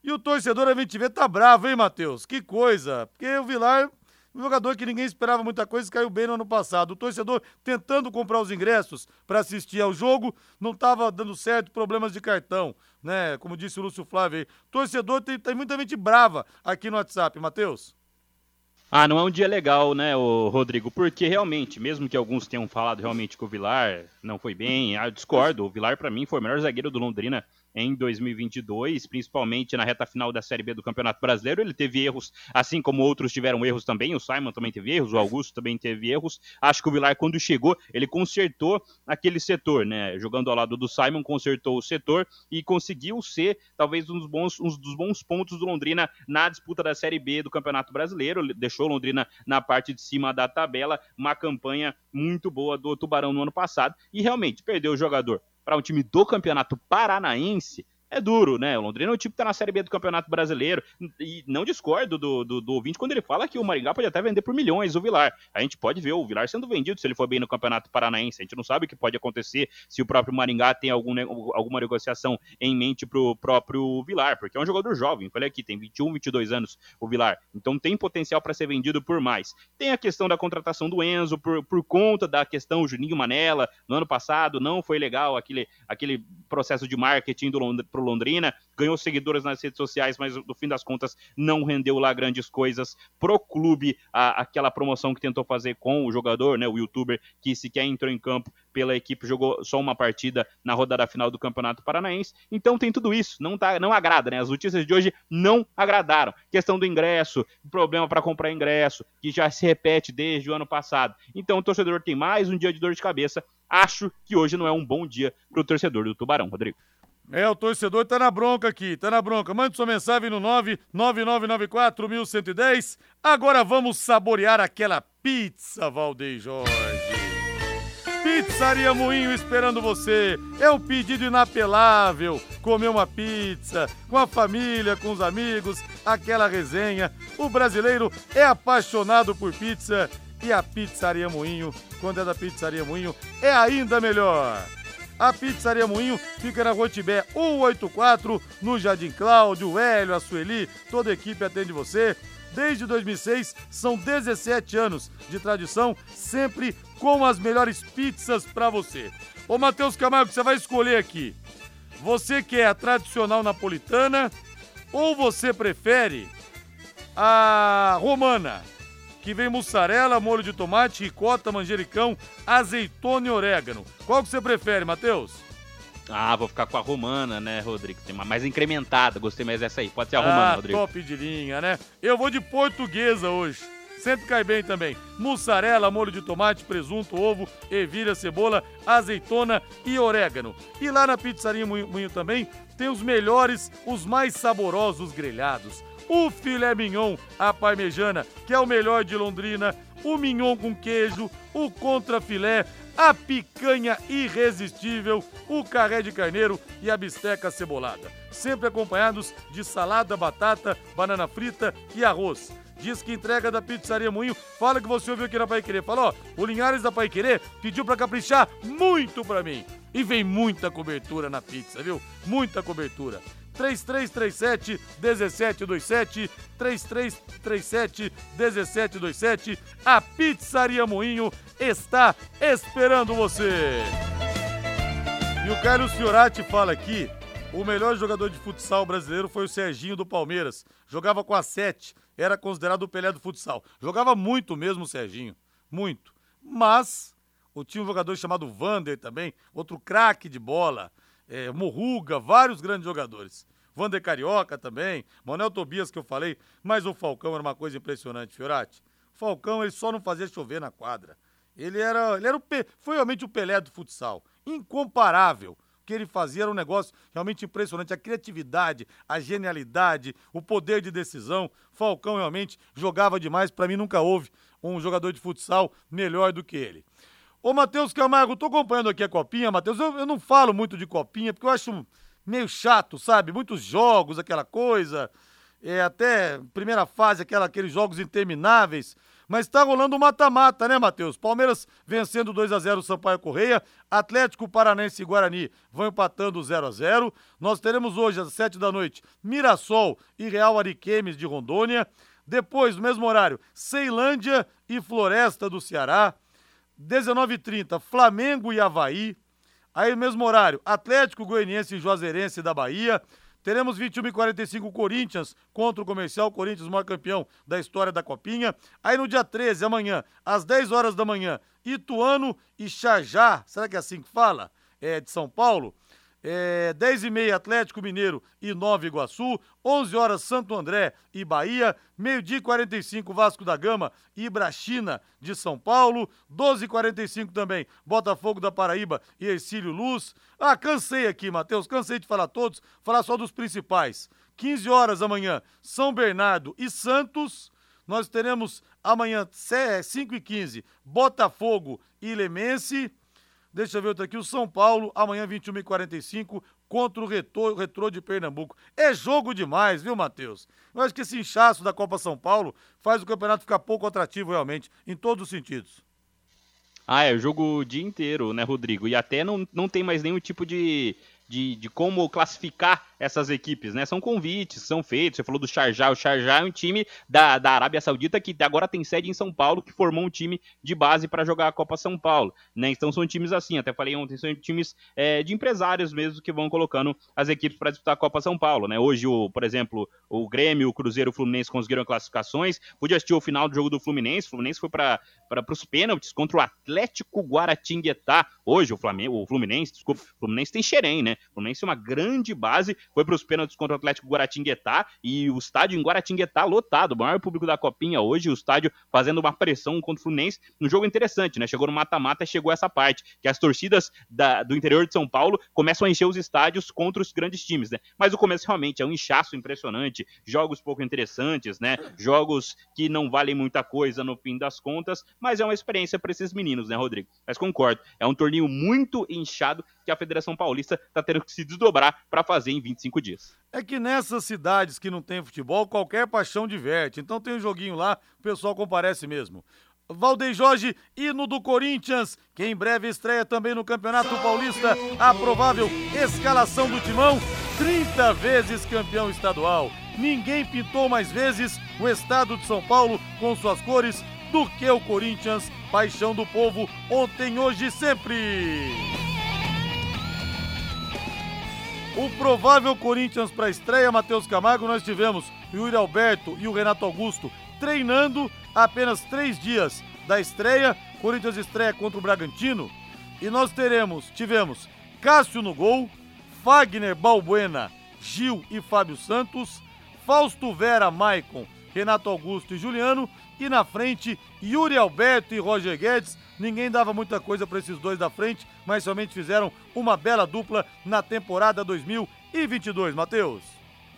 E o torcedor, a gente vê, tá bravo, hein, Matheus? Que coisa. Porque o Vilar, um jogador que ninguém esperava muita coisa, caiu bem no ano passado. O torcedor tentando comprar os ingressos para assistir ao jogo, não estava dando certo, problemas de cartão, né? Como disse o Lúcio Flávio aí. Torcedor tem, tem muita gente brava aqui no WhatsApp, Matheus. Ah, não é um dia legal, né, Rodrigo? Porque realmente, mesmo que alguns tenham falado realmente que o Vilar não foi bem, eu discordo. O Vilar, para mim, foi o melhor zagueiro do Londrina em 2022, principalmente na reta final da Série B do Campeonato Brasileiro. Ele teve erros, assim como outros tiveram erros também. O Simon também teve erros, o Augusto também teve erros. Acho que o Vilar, quando chegou, ele consertou aquele setor, né? Jogando ao lado do Simon, consertou o setor e conseguiu ser talvez um dos bons, um dos bons pontos do Londrina na disputa da Série B do Campeonato Brasileiro. Deixou Londrina na parte de cima da tabela, uma campanha muito boa do Tubarão no ano passado e realmente perdeu o jogador para um time do Campeonato Paranaense é duro, né? O Londrina é um time que tá na Série B do Campeonato Brasileiro. E não discordo do, do, do, ouvinte quando ele fala que o Maringá pode até vender por milhões o Vilar. A gente pode ver o Vilar sendo vendido se ele for bem no Campeonato Paranaense. A gente não sabe o que pode acontecer se o próprio Maringá tem algum, alguma negociação em mente pro próprio Vilar, porque é um jogador jovem. Falei aqui, tem 21, 22 anos o Vilar. Então tem potencial para ser vendido por mais. Tem a questão da contratação do Enzo, por, por conta da questão Juninho Manela. No ano passado não foi legal aquele, aquele processo de marketing do Lond Londrina, ganhou seguidores nas redes sociais, mas no fim das contas não rendeu lá grandes coisas pro clube, a, aquela promoção que tentou fazer com o jogador, né, o youtuber que sequer entrou em campo pela equipe, jogou só uma partida na rodada final do Campeonato Paranaense. Então tem tudo isso, não tá, não agrada, né? As notícias de hoje não agradaram. Questão do ingresso, problema para comprar ingresso, que já se repete desde o ano passado. Então o torcedor tem mais um dia de dor de cabeça. Acho que hoje não é um bom dia para o torcedor do Tubarão, Rodrigo. É, o torcedor tá na bronca aqui, tá na bronca. Mande sua mensagem no 99994 Agora vamos saborear aquela pizza, Valdeir Jorge. Pizzaria Moinho esperando você. É um pedido inapelável. Comer uma pizza com a família, com os amigos, aquela resenha. O brasileiro é apaixonado por pizza e a Pizzaria Moinho, quando é da Pizzaria Moinho, é ainda melhor. A Pizzaria Moinho fica na Rua Tibé 184, no Jardim Cláudio, Hélio, a Sueli, toda a equipe atende você. Desde 2006, são 17 anos de tradição, sempre com as melhores pizzas para você. Ô Matheus Camargo, você vai escolher aqui. Você quer a tradicional napolitana ou você prefere a romana? Que vem mussarela, molho de tomate, ricota, manjericão, azeitona e orégano. Qual que você prefere, Matheus? Ah, vou ficar com a romana, né, Rodrigo? Tem uma mais incrementada, gostei mais dessa aí. Pode ser a romana, ah, Rodrigo. top de linha, né? Eu vou de portuguesa hoje. Sempre cai bem também. Mussarela, molho de tomate, presunto, ovo, ervilha, cebola, azeitona e orégano. E lá na Pizzaria Moinho também tem os melhores, os mais saborosos grelhados o filé mignon à parmejana, que é o melhor de Londrina, o mignon com queijo, o contrafilé, a picanha irresistível, o carré de carneiro e a bisteca cebolada. Sempre acompanhados de salada, batata, banana frita e arroz. Diz que entrega da Pizzaria Moinho. Fala que você ouviu aqui na Pai Querer. Falou, o Linhares da Pai Querer pediu pra caprichar muito pra mim. E vem muita cobertura na pizza, viu? Muita cobertura. 3337 1727 3337 1727 A Pizzaria Moinho está esperando você. E o Carlos Fiorati fala aqui, o melhor jogador de futsal brasileiro foi o Serginho do Palmeiras. Jogava com a 7, era considerado o Pelé do futsal. Jogava muito mesmo o Serginho, muito. Mas o tinha um jogador chamado Vander também, outro craque de bola. É, Morruga, vários grandes jogadores. Vander Carioca também, Manuel Tobias que eu falei, mas o Falcão era uma coisa impressionante, Fiorati. Falcão ele só não fazia chover na quadra. Ele era, ele era o, foi realmente o Pelé do futsal, incomparável. O que ele fazia era um negócio realmente impressionante. A criatividade, a genialidade, o poder de decisão. Falcão realmente jogava demais. Para mim, nunca houve um jogador de futsal melhor do que ele. Ô, Matheus Camargo, tô acompanhando aqui a Copinha, Matheus. Eu, eu não falo muito de Copinha, porque eu acho meio chato, sabe? Muitos jogos, aquela coisa. É, até primeira fase, aquela, aqueles jogos intermináveis. Mas tá rolando mata-mata, né, Matheus? Palmeiras vencendo 2 a 0 o Sampaio Correia, Atlético Paranense e Guarani vão empatando 0 a 0 Nós teremos hoje, às 7 da noite, Mirassol e Real Ariquemes de Rondônia. Depois, no mesmo horário, Ceilândia e Floresta do Ceará. 19h30, Flamengo e Havaí. Aí, mesmo horário, Atlético Goianiense e Juazeirense da Bahia. Teremos 21 e 45 Corinthians contra o Comercial. Corinthians, maior campeão da história da Copinha. Aí no dia 13, amanhã, às 10 horas da manhã, Ituano e Xajá. Será que é assim que fala? É de São Paulo. É, 10 e meia Atlético Mineiro e Nova Iguaçu, 11 horas Santo André e Bahia, meio-dia 45 Vasco da Gama e Ibrachina de São Paulo, 12 e 45 também Botafogo da Paraíba e Ercílio Luz. Ah, cansei aqui, Matheus, cansei de falar todos, falar só dos principais. 15 horas amanhã, São Bernardo e Santos. Nós teremos amanhã, 5 e 15 Botafogo e Lemense. Deixa eu ver outro aqui, o São Paulo, amanhã 21h45, contra o Retrô, de Pernambuco. É jogo demais, viu, Matheus? Eu acho que esse inchaço da Copa São Paulo faz o campeonato ficar pouco atrativo realmente, em todos os sentidos. Ah, é jogo o dia inteiro, né, Rodrigo? E até não, não tem mais nenhum tipo de, de, de como classificar essas equipes, né? São convites, são feitos. Você falou do Sharjah. O Sharjah é um time da, da Arábia Saudita que agora tem sede em São Paulo, que formou um time de base para jogar a Copa São Paulo, né? Então são times assim, até falei ontem, são times é, de empresários mesmo que vão colocando as equipes para disputar a Copa São Paulo, né? Hoje, o, por exemplo, o Grêmio, o Cruzeiro, o Fluminense conseguiram classificações. Pude assistir o final do jogo do Fluminense. O Fluminense foi para os pênaltis contra o Atlético Guaratinguetá. Hoje, o, Flamengo, o Fluminense, desculpa, o Fluminense tem Xerém, né? O Fluminense é uma grande base, foi para os pênaltis contra o Atlético Guaratinguetá e o estádio em Guaratinguetá lotado, o maior público da Copinha hoje, o estádio fazendo uma pressão contra o Fluminense, um jogo interessante, né? Chegou no mata-mata, chegou essa parte, que as torcidas da, do interior de São Paulo começam a encher os estádios contra os grandes times, né? Mas o começo realmente é um inchaço impressionante, jogos pouco interessantes, né? Jogos que não valem muita coisa no fim das contas, mas é uma experiência para esses meninos, né, Rodrigo? Mas concordo, é um torneio muito inchado que a Federação Paulista está tendo que se desdobrar para fazer em 25 dias. É que nessas cidades que não tem futebol, qualquer paixão diverte. Então tem um joguinho lá, o pessoal comparece mesmo. Valdeir Jorge, hino do Corinthians, que em breve estreia também no Campeonato Paulista. A provável escalação do Timão, 30 vezes campeão estadual. Ninguém pintou mais vezes o estado de São Paulo com suas cores do que o Corinthians, paixão do povo, ontem, hoje e sempre. O provável Corinthians para a estreia, Matheus Camargo, nós tivemos o Yuri Alberto e o Renato Augusto treinando apenas três dias da estreia. Corinthians estreia contra o Bragantino. E nós teremos, tivemos Cássio no gol, Fagner, Balbuena, Gil e Fábio Santos, Fausto Vera, Maicon, Renato Augusto e Juliano. E na frente, Yuri Alberto e Roger Guedes Ninguém dava muita coisa para esses dois da frente, mas somente fizeram uma bela dupla na temporada 2022, Matheus.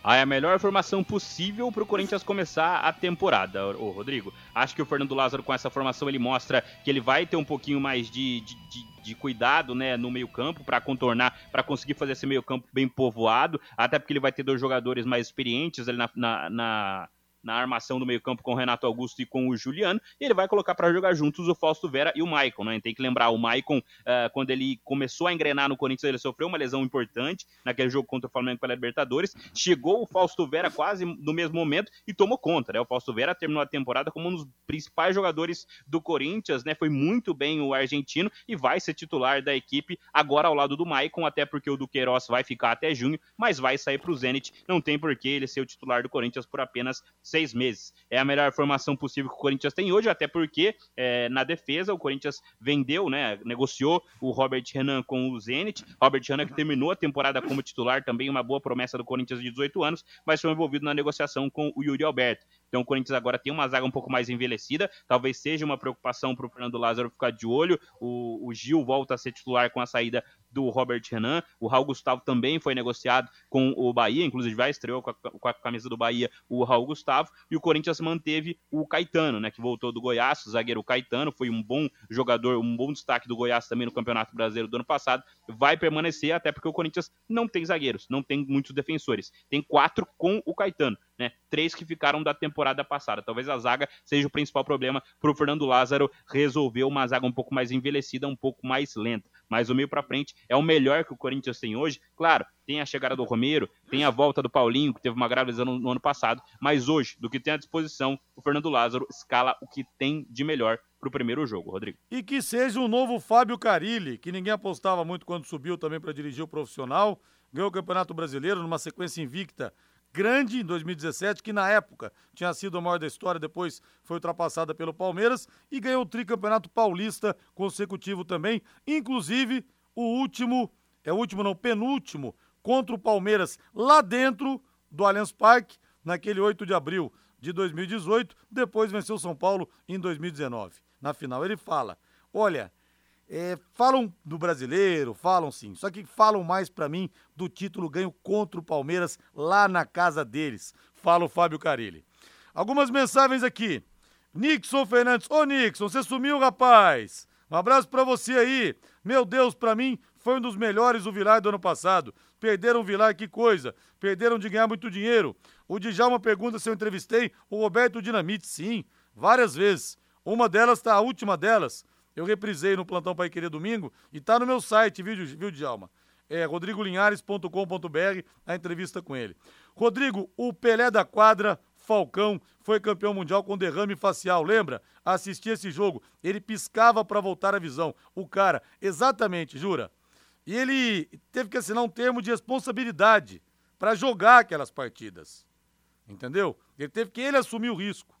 É a melhor formação possível para o Corinthians começar a temporada, ô Rodrigo. Acho que o Fernando Lázaro, com essa formação, ele mostra que ele vai ter um pouquinho mais de, de, de, de cuidado né, no meio-campo para contornar, para conseguir fazer esse meio-campo bem povoado, até porque ele vai ter dois jogadores mais experientes ali na, na, na na armação do meio-campo com o Renato Augusto e com o Juliano, e ele vai colocar para jogar juntos o Fausto Vera e o Maicon, né? Tem que lembrar, o Maicon, uh, quando ele começou a engrenar no Corinthians, ele sofreu uma lesão importante naquele jogo contra o Flamengo pela Libertadores. Chegou o Fausto Vera quase no mesmo momento e tomou conta, né? O Fausto Vera terminou a temporada como um dos principais jogadores do Corinthians, né? Foi muito bem o argentino e vai ser titular da equipe agora ao lado do Maicon, até porque o Duqueiroz vai ficar até junho, mas vai sair para o Zenit. Não tem por que ele ser o titular do Corinthians por apenas seis meses. É a melhor formação possível que o Corinthians tem hoje, até porque é, na defesa o Corinthians vendeu, né, negociou o Robert Renan com o Zenit. Robert Renan que terminou a temporada como titular, também uma boa promessa do Corinthians de 18 anos, mas foi envolvido na negociação com o Yuri Alberto. Então o Corinthians agora tem uma zaga um pouco mais envelhecida, talvez seja uma preocupação para o Fernando Lázaro ficar de olho. O, o Gil volta a ser titular com a saída do Robert Renan. O Raul Gustavo também foi negociado com o Bahia, inclusive já estreou com a, com a, camisa do Bahia o Raul Gustavo. E o Corinthians manteve o Caetano, né, que voltou do Goiás, o zagueiro Caetano, foi um bom jogador, um bom destaque do Goiás também no Campeonato Brasileiro do ano passado. Vai permanecer, até porque o Corinthians não tem zagueiros, não tem muitos defensores. Tem quatro com o Caetano. Né? Três que ficaram da temporada passada. Talvez a zaga seja o principal problema para o Fernando Lázaro resolver uma zaga um pouco mais envelhecida, um pouco mais lenta mas o meio para frente é o melhor que o Corinthians tem hoje. Claro, tem a chegada do Romero, tem a volta do Paulinho, que teve uma grave lesão no, no, ano passado, mas hoje, do que tem à disposição, o Fernando Lázaro escala o que tem de melhor para o primeiro jogo, Rodrigo. E que seja o novo Fábio Carilli, que ninguém apostava muito quando subiu também para dirigir o profissional, ganhou o Campeonato Brasileiro numa sequência invicta grande em 2017, que na época tinha sido a maior da história, depois foi ultrapassada pelo Palmeiras e ganhou o tricampeonato paulista consecutivo também, inclusive o último, é o último não, penúltimo, contra o Palmeiras lá dentro do Allianz Parque, naquele 8 de abril de 2018, depois venceu São Paulo em 2019. Na final ele fala: "Olha, é, falam do brasileiro, falam sim, só que falam mais para mim do título ganho contra o Palmeiras lá na casa deles. Fala o Fábio Carilli. Algumas mensagens aqui. Nixon Fernandes. Ô Nixon, você sumiu, rapaz. Um abraço para você aí. Meu Deus, para mim foi um dos melhores o Vilar do ano passado. Perderam o Vilar, que coisa. Perderam de ganhar muito dinheiro. O Djalma pergunta se eu entrevistei o Roberto Dinamite. Sim, várias vezes. Uma delas tá, a última delas, eu reprisei no Plantão Pai Querer domingo e tá no meu site, viu, viu Djalma? É rodrigolinhares.com.br, a entrevista com ele. Rodrigo, o Pelé da quadra, Falcão, foi campeão mundial com derrame facial, lembra? Assisti esse jogo, ele piscava para voltar a visão. O cara, exatamente, jura. E ele teve que assinar um termo de responsabilidade para jogar aquelas partidas. Entendeu? Ele teve que ele assumir o risco.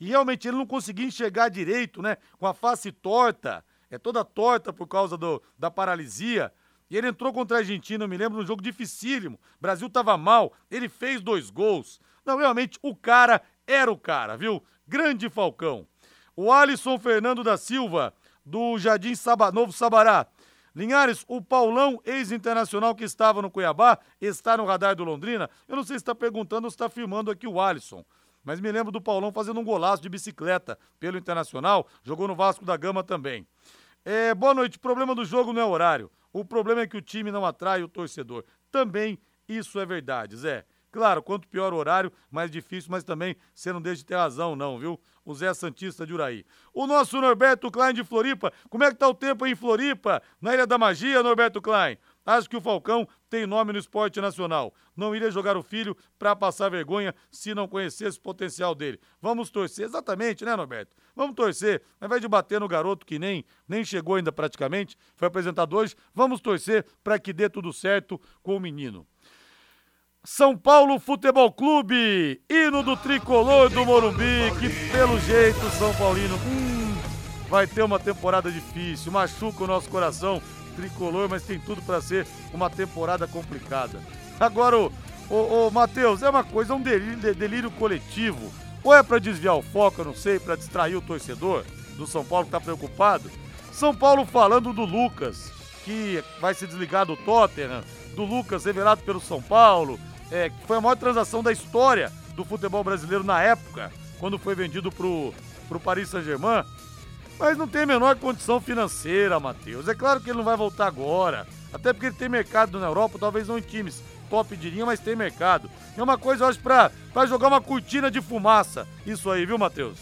E realmente ele não conseguia enxergar direito, né? Com a face torta, é toda torta por causa do, da paralisia. E ele entrou contra a Argentina, eu me lembro, num jogo dificílimo. O Brasil estava mal, ele fez dois gols. Não, realmente, o cara era o cara, viu? Grande Falcão. O Alisson Fernando da Silva, do Jardim Saba, Novo Sabará. Linhares, o Paulão, ex-internacional que estava no Cuiabá, está no radar do Londrina. Eu não sei se está perguntando ou se está afirmando aqui o Alisson. Mas me lembro do Paulão fazendo um golaço de bicicleta pelo Internacional, jogou no Vasco da Gama também. É, boa noite. O problema do jogo não é horário. O problema é que o time não atrai o torcedor. Também isso é verdade, Zé. Claro, quanto pior o horário, mais difícil, mas também você não deixa de ter razão, não, viu? O Zé Santista de Uraí. O nosso Norberto Klein de Floripa. Como é que tá o tempo aí em Floripa? Na Ilha da Magia, Norberto Klein? Acho que o Falcão tem nome no esporte nacional. Não iria jogar o filho para passar vergonha se não conhecesse o potencial dele. Vamos torcer, exatamente, né, Norberto? Vamos torcer. Ao invés de bater no garoto que nem, nem chegou ainda praticamente, foi apresentado hoje, vamos torcer para que dê tudo certo com o menino. São Paulo Futebol Clube, hino do tricolor do Morumbi, que pelo jeito São Paulino hum, vai ter uma temporada difícil, machuca o nosso coração tricolor, mas tem tudo para ser uma temporada complicada. Agora, o, o Matheus, é uma coisa, é um delírio, delírio coletivo. Ou é para desviar o foco, eu não sei, para distrair o torcedor do São Paulo que tá preocupado. São Paulo falando do Lucas, que vai se desligar do Tottenham, do Lucas revelado pelo São Paulo, é, que foi a maior transação da história do futebol brasileiro na época, quando foi vendido pro, pro Paris Saint-Germain mas não tem a menor condição financeira, Matheus. É claro que ele não vai voltar agora, até porque ele tem mercado na Europa, talvez não em times top de linha, mas tem mercado. É uma coisa, eu acho, pra, pra jogar uma cortina de fumaça. Isso aí, viu, Matheus?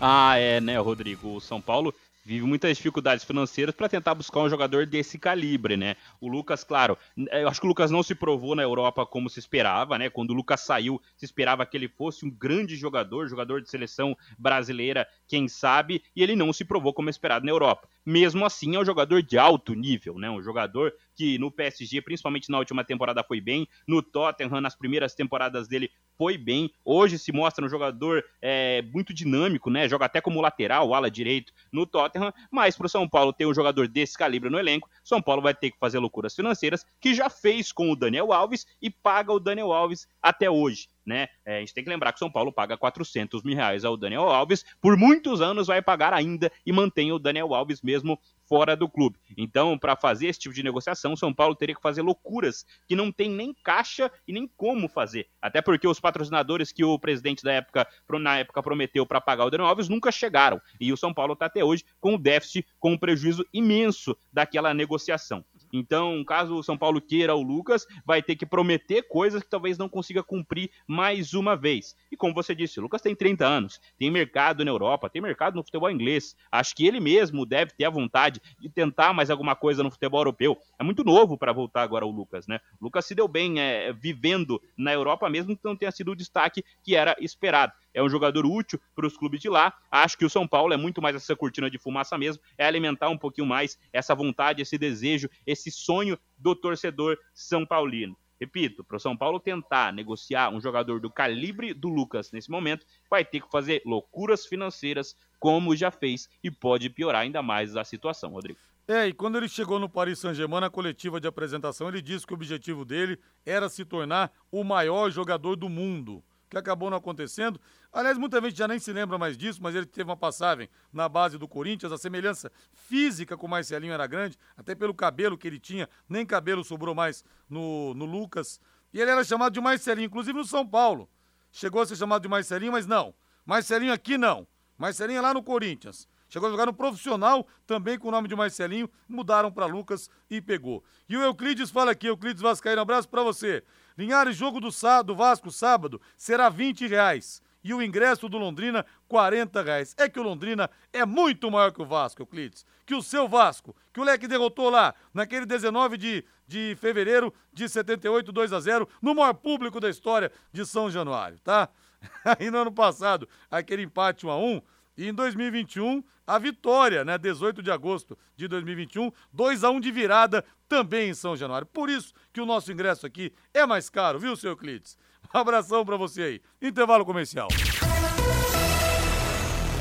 Ah, é, né, Rodrigo? O São Paulo vive muitas dificuldades financeiras para tentar buscar um jogador desse calibre, né? O Lucas, claro, eu acho que o Lucas não se provou na Europa como se esperava, né? Quando o Lucas saiu, se esperava que ele fosse um grande jogador, jogador de seleção brasileira, quem sabe, e ele não se provou como esperado na Europa. Mesmo assim, é um jogador de alto nível, né? Um jogador que no PSG, principalmente na última temporada, foi bem, no Tottenham, nas primeiras temporadas dele, foi bem. Hoje se mostra um jogador é, muito dinâmico, né? Joga até como lateral, ala direito no Tottenham. Mas para o São Paulo ter um jogador desse calibre no elenco, São Paulo vai ter que fazer loucuras financeiras, que já fez com o Daniel Alves e paga o Daniel Alves até hoje né? É, a gente tem que lembrar que o São Paulo paga 400 mil reais ao Daniel Alves, por muitos anos vai pagar ainda e mantém o Daniel Alves mesmo fora do clube. Então, para fazer esse tipo de negociação, São Paulo teria que fazer loucuras que não tem nem caixa e nem como fazer. Até porque os patrocinadores que o presidente da época, na época, prometeu para pagar o Daniel Alves nunca chegaram. E o São Paulo está até hoje com um déficit, com um prejuízo imenso daquela negociação. Então, caso o São Paulo queira o Lucas, vai ter que prometer coisas que talvez não consiga cumprir mais uma vez. E como você disse, o Lucas tem 30 anos, tem mercado na Europa, tem mercado no futebol inglês. Acho que ele mesmo deve ter a vontade de tentar mais alguma coisa no futebol europeu. É muito novo para voltar agora o Lucas, né? O Lucas se deu bem é, vivendo na Europa, mesmo que não tenha sido o destaque que era esperado é um jogador útil para os clubes de lá. Acho que o São Paulo é muito mais essa cortina de fumaça mesmo, é alimentar um pouquinho mais essa vontade, esse desejo, esse sonho do torcedor são paulino. Repito, para o São Paulo tentar negociar um jogador do calibre do Lucas nesse momento, vai ter que fazer loucuras financeiras, como já fez, e pode piorar ainda mais a situação, Rodrigo. É, e quando ele chegou no Paris Saint-Germain, na coletiva de apresentação, ele disse que o objetivo dele era se tornar o maior jogador do mundo que acabou não acontecendo. Aliás, muita gente já nem se lembra mais disso, mas ele teve uma passagem na base do Corinthians. A semelhança física com o Marcelinho era grande, até pelo cabelo que ele tinha, nem cabelo sobrou mais no, no Lucas. E ele era chamado de Marcelinho, inclusive no São Paulo. Chegou a ser chamado de Marcelinho, mas não. Marcelinho aqui não. Marcelinho é lá no Corinthians. Chegou a jogar no profissional, também com o nome de Marcelinho, mudaram para Lucas e pegou. E o Euclides fala aqui, Euclides Vascaíno, um abraço para você. Linhares, jogo do, do Vasco sábado será 20 reais. E o ingresso do Londrina, 40 reais. É que o Londrina é muito maior que o Vasco, Euclides. Que o seu Vasco, que o Leque derrotou lá naquele 19 de, de fevereiro de 78, 2 a 0 no maior público da história de São Januário, tá? <laughs> Aí no ano passado, aquele empate 1 a 1 e em 2021, a vitória, né? 18 de agosto de 2021, 2 a 1 de virada também em São Januário. Por isso que o nosso ingresso aqui é mais caro, viu, seu Euclides? Um <laughs> abração para você aí. Intervalo comercial.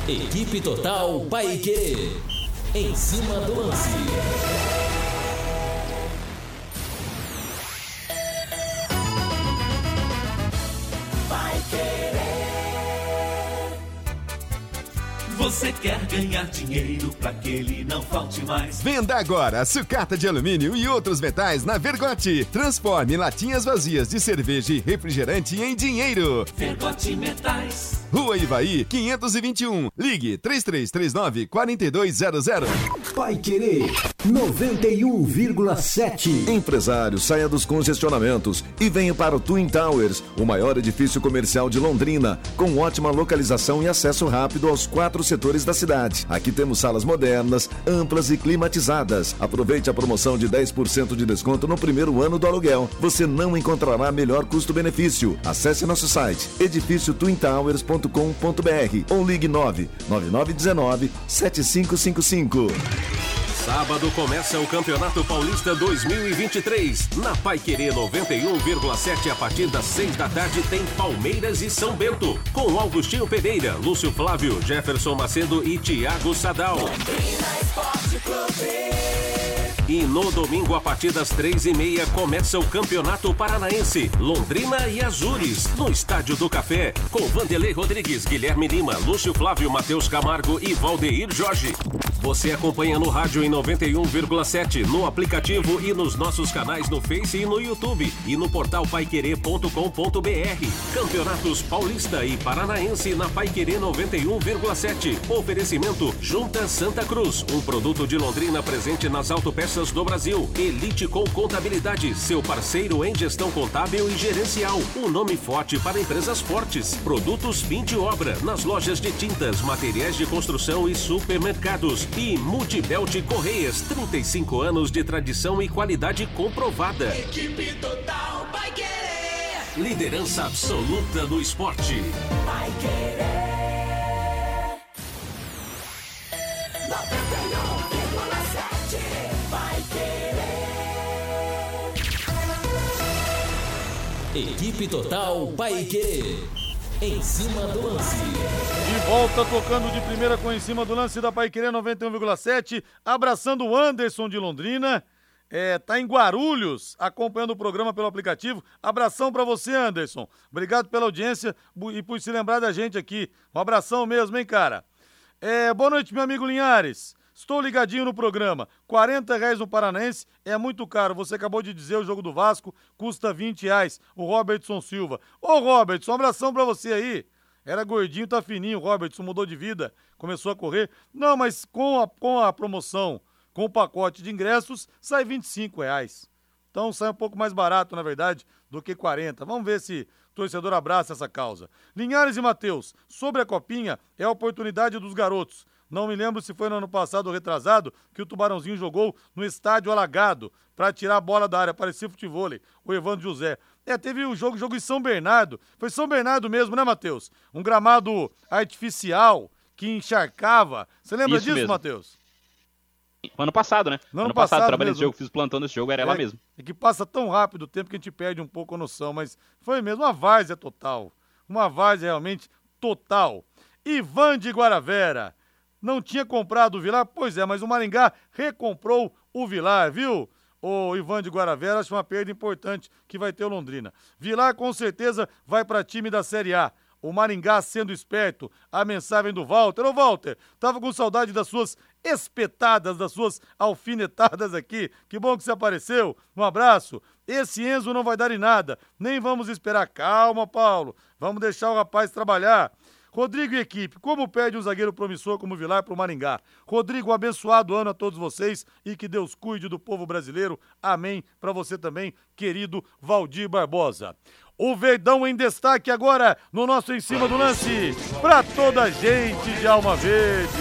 Equipe Total Paique. Em cima do lance. Você quer ganhar dinheiro para que ele não falte mais? Venda agora sucata de alumínio e outros metais na Vergote. Transforme latinhas vazias de cerveja e refrigerante em dinheiro. Vergote Metais. Rua Ivaí, 521. Ligue 3339 4200. Vai Querer 91,7. Empresário, saia dos congestionamentos e venha para o Twin Towers, o maior edifício comercial de Londrina, com ótima localização e acesso rápido aos quatro setores da cidade. Aqui temos salas modernas, amplas e climatizadas. Aproveite a promoção de 10% de desconto no primeiro ano do aluguel. Você não encontrará melhor custo-benefício. Acesse nosso site edifíciotwintowers.com.br ou ligue 9 9919 7555. Sábado começa o Campeonato Paulista 2023. Na Pai Querer 91,7 a partir das 6 da tarde tem Palmeiras e São Bento. Com Augustinho Pereira, Lúcio Flávio, Jefferson Macedo e Thiago Sadal. E no domingo, a partir das três e meia, começa o Campeonato Paranaense. Londrina e Azures, no Estádio do Café, com Vanderlei Rodrigues, Guilherme Lima, Lúcio Flávio, Matheus Camargo e Valdeir Jorge. Você acompanha no rádio em 91,7, no aplicativo e nos nossos canais no Face e no YouTube e no portal paiquerê.com.br. Campeonatos Paulista e Paranaense na Paiquerê 91,7. Oferecimento Junta Santa Cruz, um produto de Londrina presente nas autopeças do Brasil. Elite com Contabilidade, seu parceiro em gestão contábil e gerencial. Um nome forte para empresas fortes. Produtos fim de obra, nas lojas de tintas, materiais de construção e supermercados. E Multibelt Correias, 35 anos de tradição e qualidade comprovada. Equipe Total vai querer. Liderança absoluta no esporte. Vai querer. Equipe Total Paique. Em cima do lance. De volta tocando de primeira com em cima do lance da Paique 91,7. Abraçando o Anderson de Londrina. É, tá em Guarulhos, acompanhando o programa pelo aplicativo. Abração para você, Anderson. Obrigado pela audiência e por se lembrar da gente aqui. Um abração mesmo, hein, cara? É, boa noite, meu amigo Linhares. Estou ligadinho no programa. 40 reais no Paranaense é muito caro. Você acabou de dizer o jogo do Vasco custa 20 reais. O Robertson Silva. Ô, Robertson, um abração pra você aí. Era gordinho, tá fininho. Robertson mudou de vida, começou a correr. Não, mas com a, com a promoção com o pacote de ingressos, sai 25 reais. Então sai um pouco mais barato, na verdade, do que 40. Vamos ver se o torcedor abraça essa causa. Linhares e Matheus, sobre a copinha, é a oportunidade dos garotos. Não me lembro se foi no ano passado ou retrasado que o Tubarãozinho jogou no estádio alagado para tirar a bola da área, parecia futebol, o Evandro José. É, teve o jogo, jogo em São Bernardo. Foi São Bernardo mesmo, né, Matheus? Um gramado artificial que encharcava. Você lembra Isso disso, Matheus? Ano passado, né? No ano, ano passado, passado trabalhei nesse jogo, fiz plantão nesse jogo, era é, lá mesmo. É que passa tão rápido o tempo que a gente perde um pouco a noção, mas foi mesmo uma várzea total. Uma várzea realmente total. Ivan de Guaravera. Não tinha comprado o Vilar? Pois é, mas o Maringá recomprou o Vilar, viu? O Ivan de Guaravera, acho uma perda importante que vai ter o Londrina. Vilar com certeza vai para time da Série A. O Maringá sendo esperto. A mensagem do Walter. Ô, Walter, tava com saudade das suas espetadas, das suas alfinetadas aqui. Que bom que você apareceu. Um abraço. Esse Enzo não vai dar em nada. Nem vamos esperar. Calma, Paulo. Vamos deixar o rapaz trabalhar. Rodrigo e equipe, como pede um zagueiro promissor como Vilar para o Maringá? Rodrigo, um abençoado ano a todos vocês e que Deus cuide do povo brasileiro. Amém. Para você também, querido Valdir Barbosa. O Verdão em destaque agora no nosso Em Cima do Lance, para toda a gente de Alma Verde.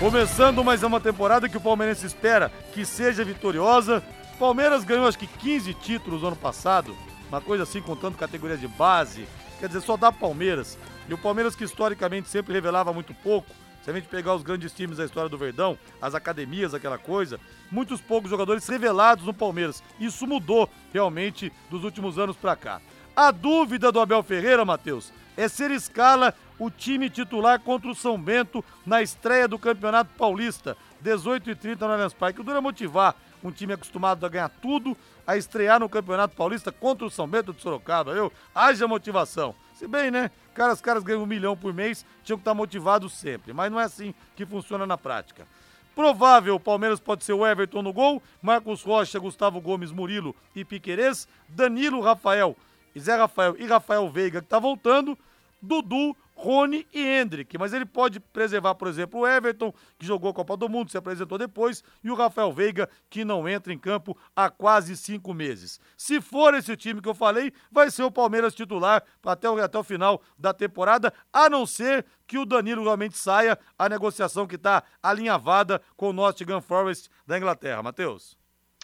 Começando mais uma temporada que o Palmeirense espera que seja vitoriosa. Palmeiras ganhou acho que 15 títulos no ano passado, uma coisa assim contando categorias de base. Quer dizer, só dá Palmeiras. E o Palmeiras que historicamente sempre revelava muito pouco, se a gente pegar os grandes times da história do Verdão, as academias, aquela coisa, muitos poucos jogadores revelados no Palmeiras. Isso mudou realmente dos últimos anos para cá. A dúvida do Abel Ferreira, Matheus, é se ele escala o time titular contra o São Bento na estreia do Campeonato Paulista, 18h30 no Allianz Parque. O dura motivar um time acostumado a ganhar tudo, a estrear no Campeonato Paulista contra o São Bento de Sorocaba. Eu, haja motivação. Se bem, né? Cara, os caras ganham um milhão por mês, tinham que estar motivados sempre. Mas não é assim que funciona na prática. Provável, o Palmeiras pode ser o Everton no gol, Marcos Rocha, Gustavo Gomes, Murilo e Piquerez, Danilo, Rafael, Zé Rafael e Rafael Veiga, que tá voltando, Dudu, Rony e Hendrick. Mas ele pode preservar, por exemplo, o Everton, que jogou a Copa do Mundo, se apresentou depois, e o Rafael Veiga, que não entra em campo há quase cinco meses. Se for esse time que eu falei, vai ser o Palmeiras titular até o, até o final da temporada, a não ser que o Danilo realmente saia a negociação que está alinhavada com o Nottingham Forest da Inglaterra. Matheus.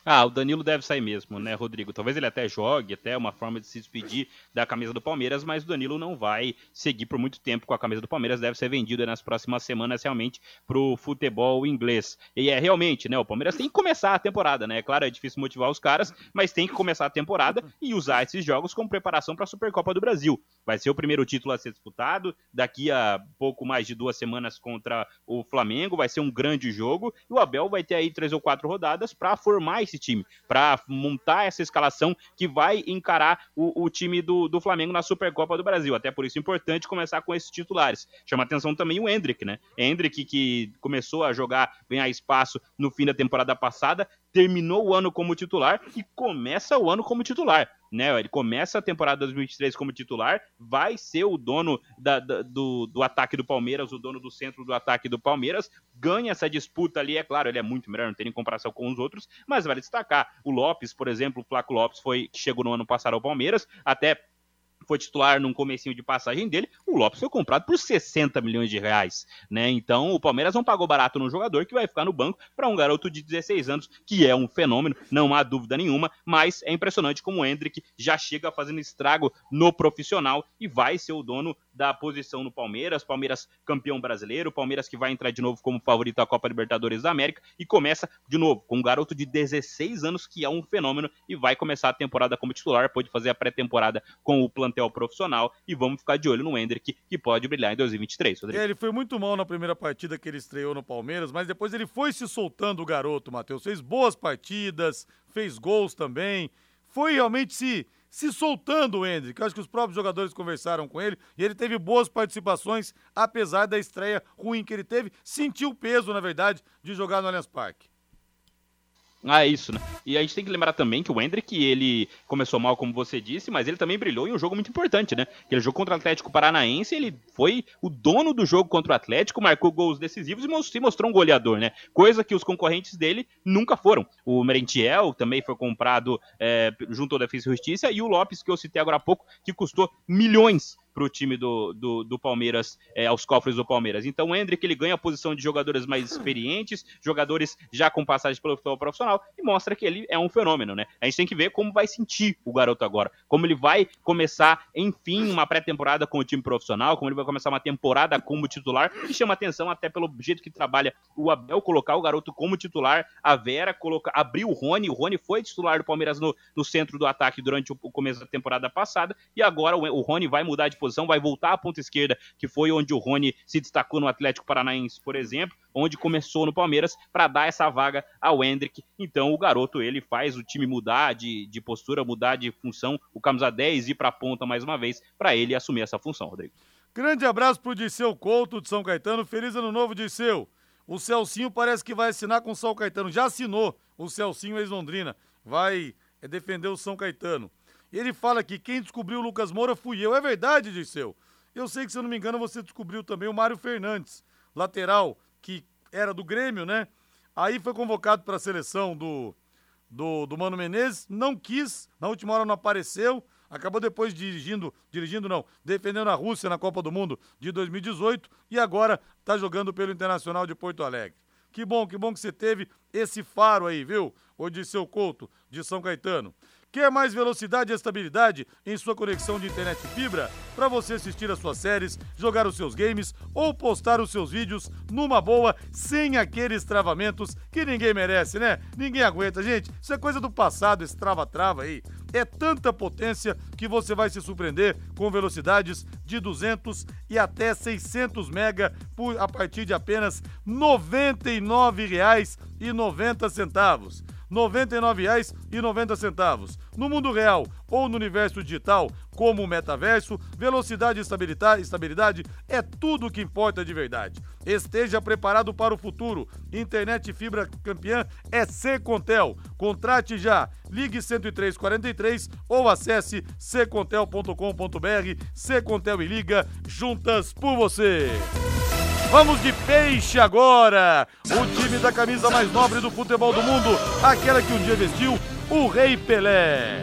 Ah, o Danilo deve sair mesmo, né, Rodrigo? Talvez ele até jogue, até uma forma de se despedir da camisa do Palmeiras, mas o Danilo não vai seguir por muito tempo com a camisa do Palmeiras, deve ser vendido nas próximas semanas realmente pro futebol inglês. E é realmente, né, o Palmeiras tem que começar a temporada, né? É claro, é difícil motivar os caras, mas tem que começar a temporada e usar esses jogos como preparação para a Supercopa do Brasil. Vai ser o primeiro título a ser disputado, daqui a pouco mais de duas semanas contra o Flamengo, vai ser um grande jogo, e o Abel vai ter aí três ou quatro rodadas para formar esse esse time, para montar essa escalação que vai encarar o, o time do, do, Flamengo na Supercopa do Brasil. Até por isso é importante começar com esses titulares. Chama atenção também o Hendrick, né? Hendrick que começou a jogar, ganhar espaço no fim da temporada passada, terminou o ano como titular e começa o ano como titular. Né, ele começa a temporada 2023 como titular, vai ser o dono da, da, do, do ataque do Palmeiras, o dono do centro do ataque do Palmeiras, ganha essa disputa ali, é claro, ele é muito melhor, não tem nem comparação com os outros, mas vale destacar, o Lopes, por exemplo, o Flaco Lopes foi que chegou no ano passado ao Palmeiras, até foi titular num comecinho de passagem dele, o Lopes foi comprado por 60 milhões de reais, né? Então o Palmeiras não pagou barato no jogador que vai ficar no banco para um garoto de 16 anos, que é um fenômeno, não há dúvida nenhuma, mas é impressionante como o Hendrick já chega fazendo estrago no profissional e vai ser o dono da posição no Palmeiras, Palmeiras campeão brasileiro, Palmeiras que vai entrar de novo como favorito à Copa Libertadores da América e começa de novo com um garoto de 16 anos que é um fenômeno e vai começar a temporada como titular, pode fazer a pré-temporada com o plantel profissional e vamos ficar de olho no Hendrick que pode brilhar em 2023. Rodrigo. É, ele foi muito mal na primeira partida que ele estreou no Palmeiras, mas depois ele foi se soltando o garoto, Matheus, fez boas partidas, fez gols também, foi realmente se se soltando o Hendrick. Acho que os próprios jogadores conversaram com ele e ele teve boas participações, apesar da estreia ruim que ele teve. Sentiu o peso, na verdade, de jogar no Allianz Parque. Ah, é isso, né? E a gente tem que lembrar também que o Hendrick, ele começou mal, como você disse, mas ele também brilhou em um jogo muito importante, né? Aquele jogo contra o Atlético Paranaense, ele foi o dono do jogo contra o Atlético, marcou gols decisivos e se mostrou um goleador, né? Coisa que os concorrentes dele nunca foram. O Merentiel também foi comprado é, junto ao Defesa e Justiça e o Lopes, que eu citei agora há pouco, que custou milhões para o time do, do, do Palmeiras, é, aos cofres do Palmeiras. Então o Hendrick ele ganha a posição de jogadores mais <laughs> experientes, jogadores já com passagem pelo futebol profissional e mostra que ele é um fenômeno, né? A gente tem que ver como vai sentir o garoto agora, como ele vai começar, enfim, uma pré-temporada com o time profissional, como ele vai começar uma temporada como titular, que chama atenção até pelo jeito que trabalha o Abel colocar o garoto como titular, a Vera colocar, abriu o Rony, o Rony foi titular do Palmeiras no, no centro do ataque durante o, o começo da temporada passada e agora o, o Rony vai mudar de posição, vai voltar à ponta esquerda, que foi onde o Rony se destacou no Atlético Paranaense, por exemplo, onde começou no Palmeiras, para dar essa vaga ao Hendrick. Então o garoto ele faz o time mudar de, de postura, mudar de função, o camisa 10 ir para a ponta mais uma vez, para ele assumir essa função, Rodrigo. Grande abraço pro Disseu Couto de São Caetano. Feliz ano novo, Disseu. O Celcinho parece que vai assinar com o São Caetano. Já assinou o Celcinho ex-Londrina. Vai defender o São Caetano. Ele fala que quem descobriu o Lucas Moura fui eu. É verdade, Disseu. Eu sei que, se eu não me engano, você descobriu também o Mário Fernandes, lateral, que era do Grêmio, né? Aí foi convocado para a seleção do, do, do Mano Menezes, não quis, na última hora não apareceu, acabou depois dirigindo, dirigindo não, defendendo a Rússia na Copa do Mundo de 2018 e agora está jogando pelo Internacional de Porto Alegre. Que bom, que bom que você teve esse faro aí, viu? O seu Couto, de São Caetano. Quer mais velocidade e estabilidade em sua conexão de internet fibra? Para você assistir as suas séries, jogar os seus games ou postar os seus vídeos numa boa, sem aqueles travamentos que ninguém merece, né? Ninguém aguenta, gente. Isso é coisa do passado, esse trava-trava aí. É tanta potência que você vai se surpreender com velocidades de 200 e até 600 mega por, a partir de apenas R$ 99,90. R$ 99,90. No mundo real ou no universo digital, como o metaverso, velocidade e estabilidade, é tudo o que importa de verdade. Esteja preparado para o futuro. Internet fibra campeã é Secontel. Contrate já. Ligue 10343 ou acesse secontel.com.br. Secontel e liga juntas por você. Vamos de peixe agora! O time da camisa mais nobre do futebol do mundo, aquela que um dia vestiu o Rei Pelé.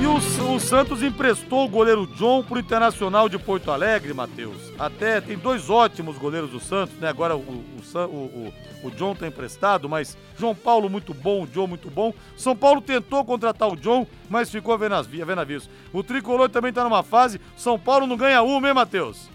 E o, o Santos emprestou o goleiro John para o Internacional de Porto Alegre, Matheus. Até tem dois ótimos goleiros do Santos, né? Agora o, o, o, o John está emprestado, mas João Paulo muito bom, o John muito bom. São Paulo tentou contratar o John, mas ficou vendo, as. O Tricolor também está numa fase, São Paulo não ganha uma, hein, Matheus?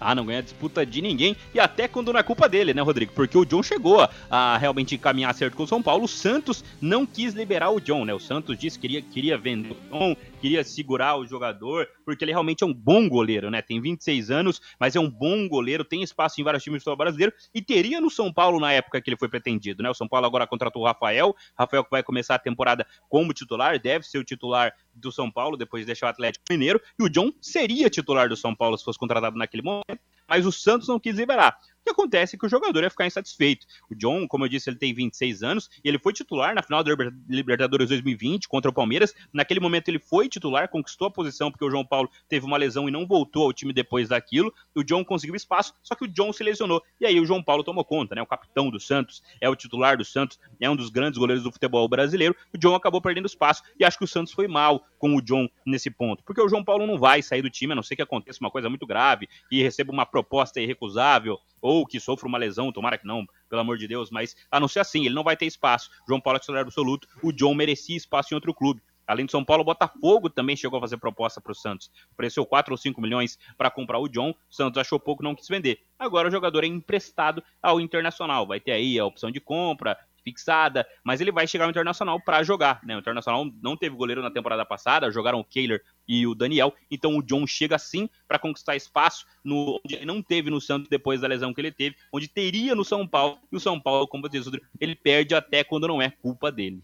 Ah, não ganha disputa de ninguém. E até quando não é culpa dele, né, Rodrigo? Porque o John chegou a, realmente encaminhar certo com o São Paulo. O Santos não quis liberar o John, né? O Santos disse que queria, queria vender o John, queria segurar o jogador, porque ele realmente é um bom goleiro, né? Tem 26 anos, mas é um bom goleiro, tem espaço em vários times do futebol brasileiro e teria no São Paulo na época que ele foi pretendido, né? O São Paulo agora contratou o Rafael, Rafael que vai começar a temporada como titular, deve ser o titular do São Paulo depois de deixar o Atlético Mineiro, e o John seria titular do São Paulo se fosse contratado naquele momento, mas o Santos não quis liberar que acontece é que o jogador ia ficar insatisfeito. O John, como eu disse, ele tem 26 anos e ele foi titular na final da Libertadores 2020 contra o Palmeiras. Naquele momento ele foi titular, conquistou a posição porque o João Paulo teve uma lesão e não voltou ao time depois daquilo. O John conseguiu espaço, só que o John se lesionou. E aí o João Paulo tomou conta, né? O capitão do Santos, é o titular do Santos, é um dos grandes goleiros do futebol brasileiro. O John acabou perdendo espaço e acho que o Santos foi mal com o John nesse ponto, porque o João Paulo não vai sair do time, a não ser que aconteça uma coisa muito grave e receba uma proposta irrecusável ou que sofra uma lesão, tomara que não, pelo amor de Deus, mas a não ser assim, ele não vai ter espaço. João Paulo é titular absoluto, o John merecia espaço em outro clube. Além do São Paulo, o Botafogo também chegou a fazer proposta para o Santos. Ofereceu 4 ou 5 milhões para comprar o John. O Santos achou pouco, não quis vender. Agora o jogador é emprestado ao Internacional. Vai ter aí a opção de compra, fixada, mas ele vai chegar ao Internacional para jogar, né? O Internacional não teve goleiro na temporada passada, jogaram o Kehler e o Daniel, então o John chega sim para conquistar espaço no onde ele não teve no Santos depois da lesão que ele teve, onde teria no São Paulo, e o São Paulo, como diz ele perde até quando não é culpa dele.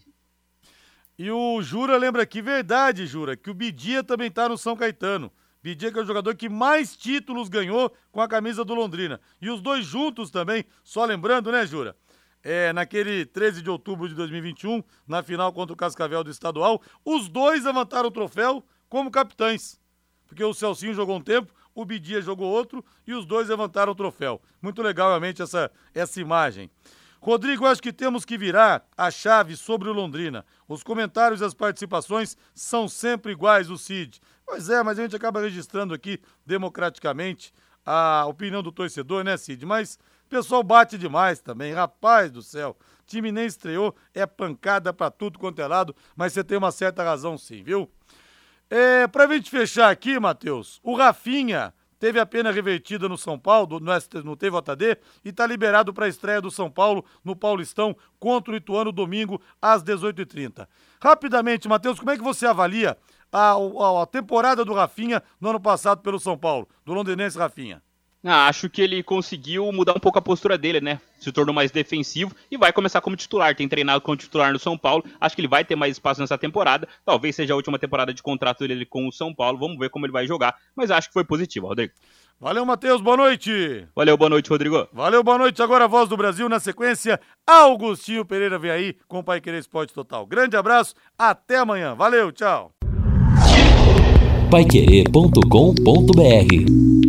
E o Jura lembra aqui, verdade, Jura, que o Bidia também tá no São Caetano. Bidia que é o jogador que mais títulos ganhou com a camisa do Londrina. E os dois juntos também, só lembrando, né, Jura? É, naquele 13 de outubro de 2021, na final contra o Cascavel do Estadual, os dois levantaram o troféu como capitães. Porque o Celcinho jogou um tempo, o Bidia jogou outro e os dois levantaram o troféu. Muito legal, realmente, essa, essa imagem. Rodrigo, acho que temos que virar a chave sobre o Londrina. Os comentários e as participações são sempre iguais, o Cid. Pois é, mas a gente acaba registrando aqui democraticamente a opinião do torcedor, né, Cid? Mas pessoal bate demais também, rapaz do céu. Time nem estreou, é pancada pra tudo quanto é lado, mas você tem uma certa razão sim, viu? É, pra gente fechar aqui, Matheus, o Rafinha teve a pena revertida no São Paulo, no, no TVJD, e está liberado para a estreia do São Paulo no Paulistão contra o Ituano domingo às 18h30. Rapidamente, Matheus, como é que você avalia a, a, a temporada do Rafinha no ano passado pelo São Paulo, do londrinense Rafinha? Ah, acho que ele conseguiu mudar um pouco a postura dele, né? Se tornou mais defensivo e vai começar como titular. Tem treinado como titular no São Paulo. Acho que ele vai ter mais espaço nessa temporada. Talvez seja a última temporada de contrato dele com o São Paulo. Vamos ver como ele vai jogar. Mas acho que foi positivo, Rodrigo. Valeu, Matheus. Boa noite. Valeu, boa noite, Rodrigo. Valeu, boa noite. Agora a voz do Brasil na sequência. Augustinho Pereira vem aí com o Pai Querer Esporte Total. Grande abraço. Até amanhã. Valeu, tchau. Paiquerê.com.br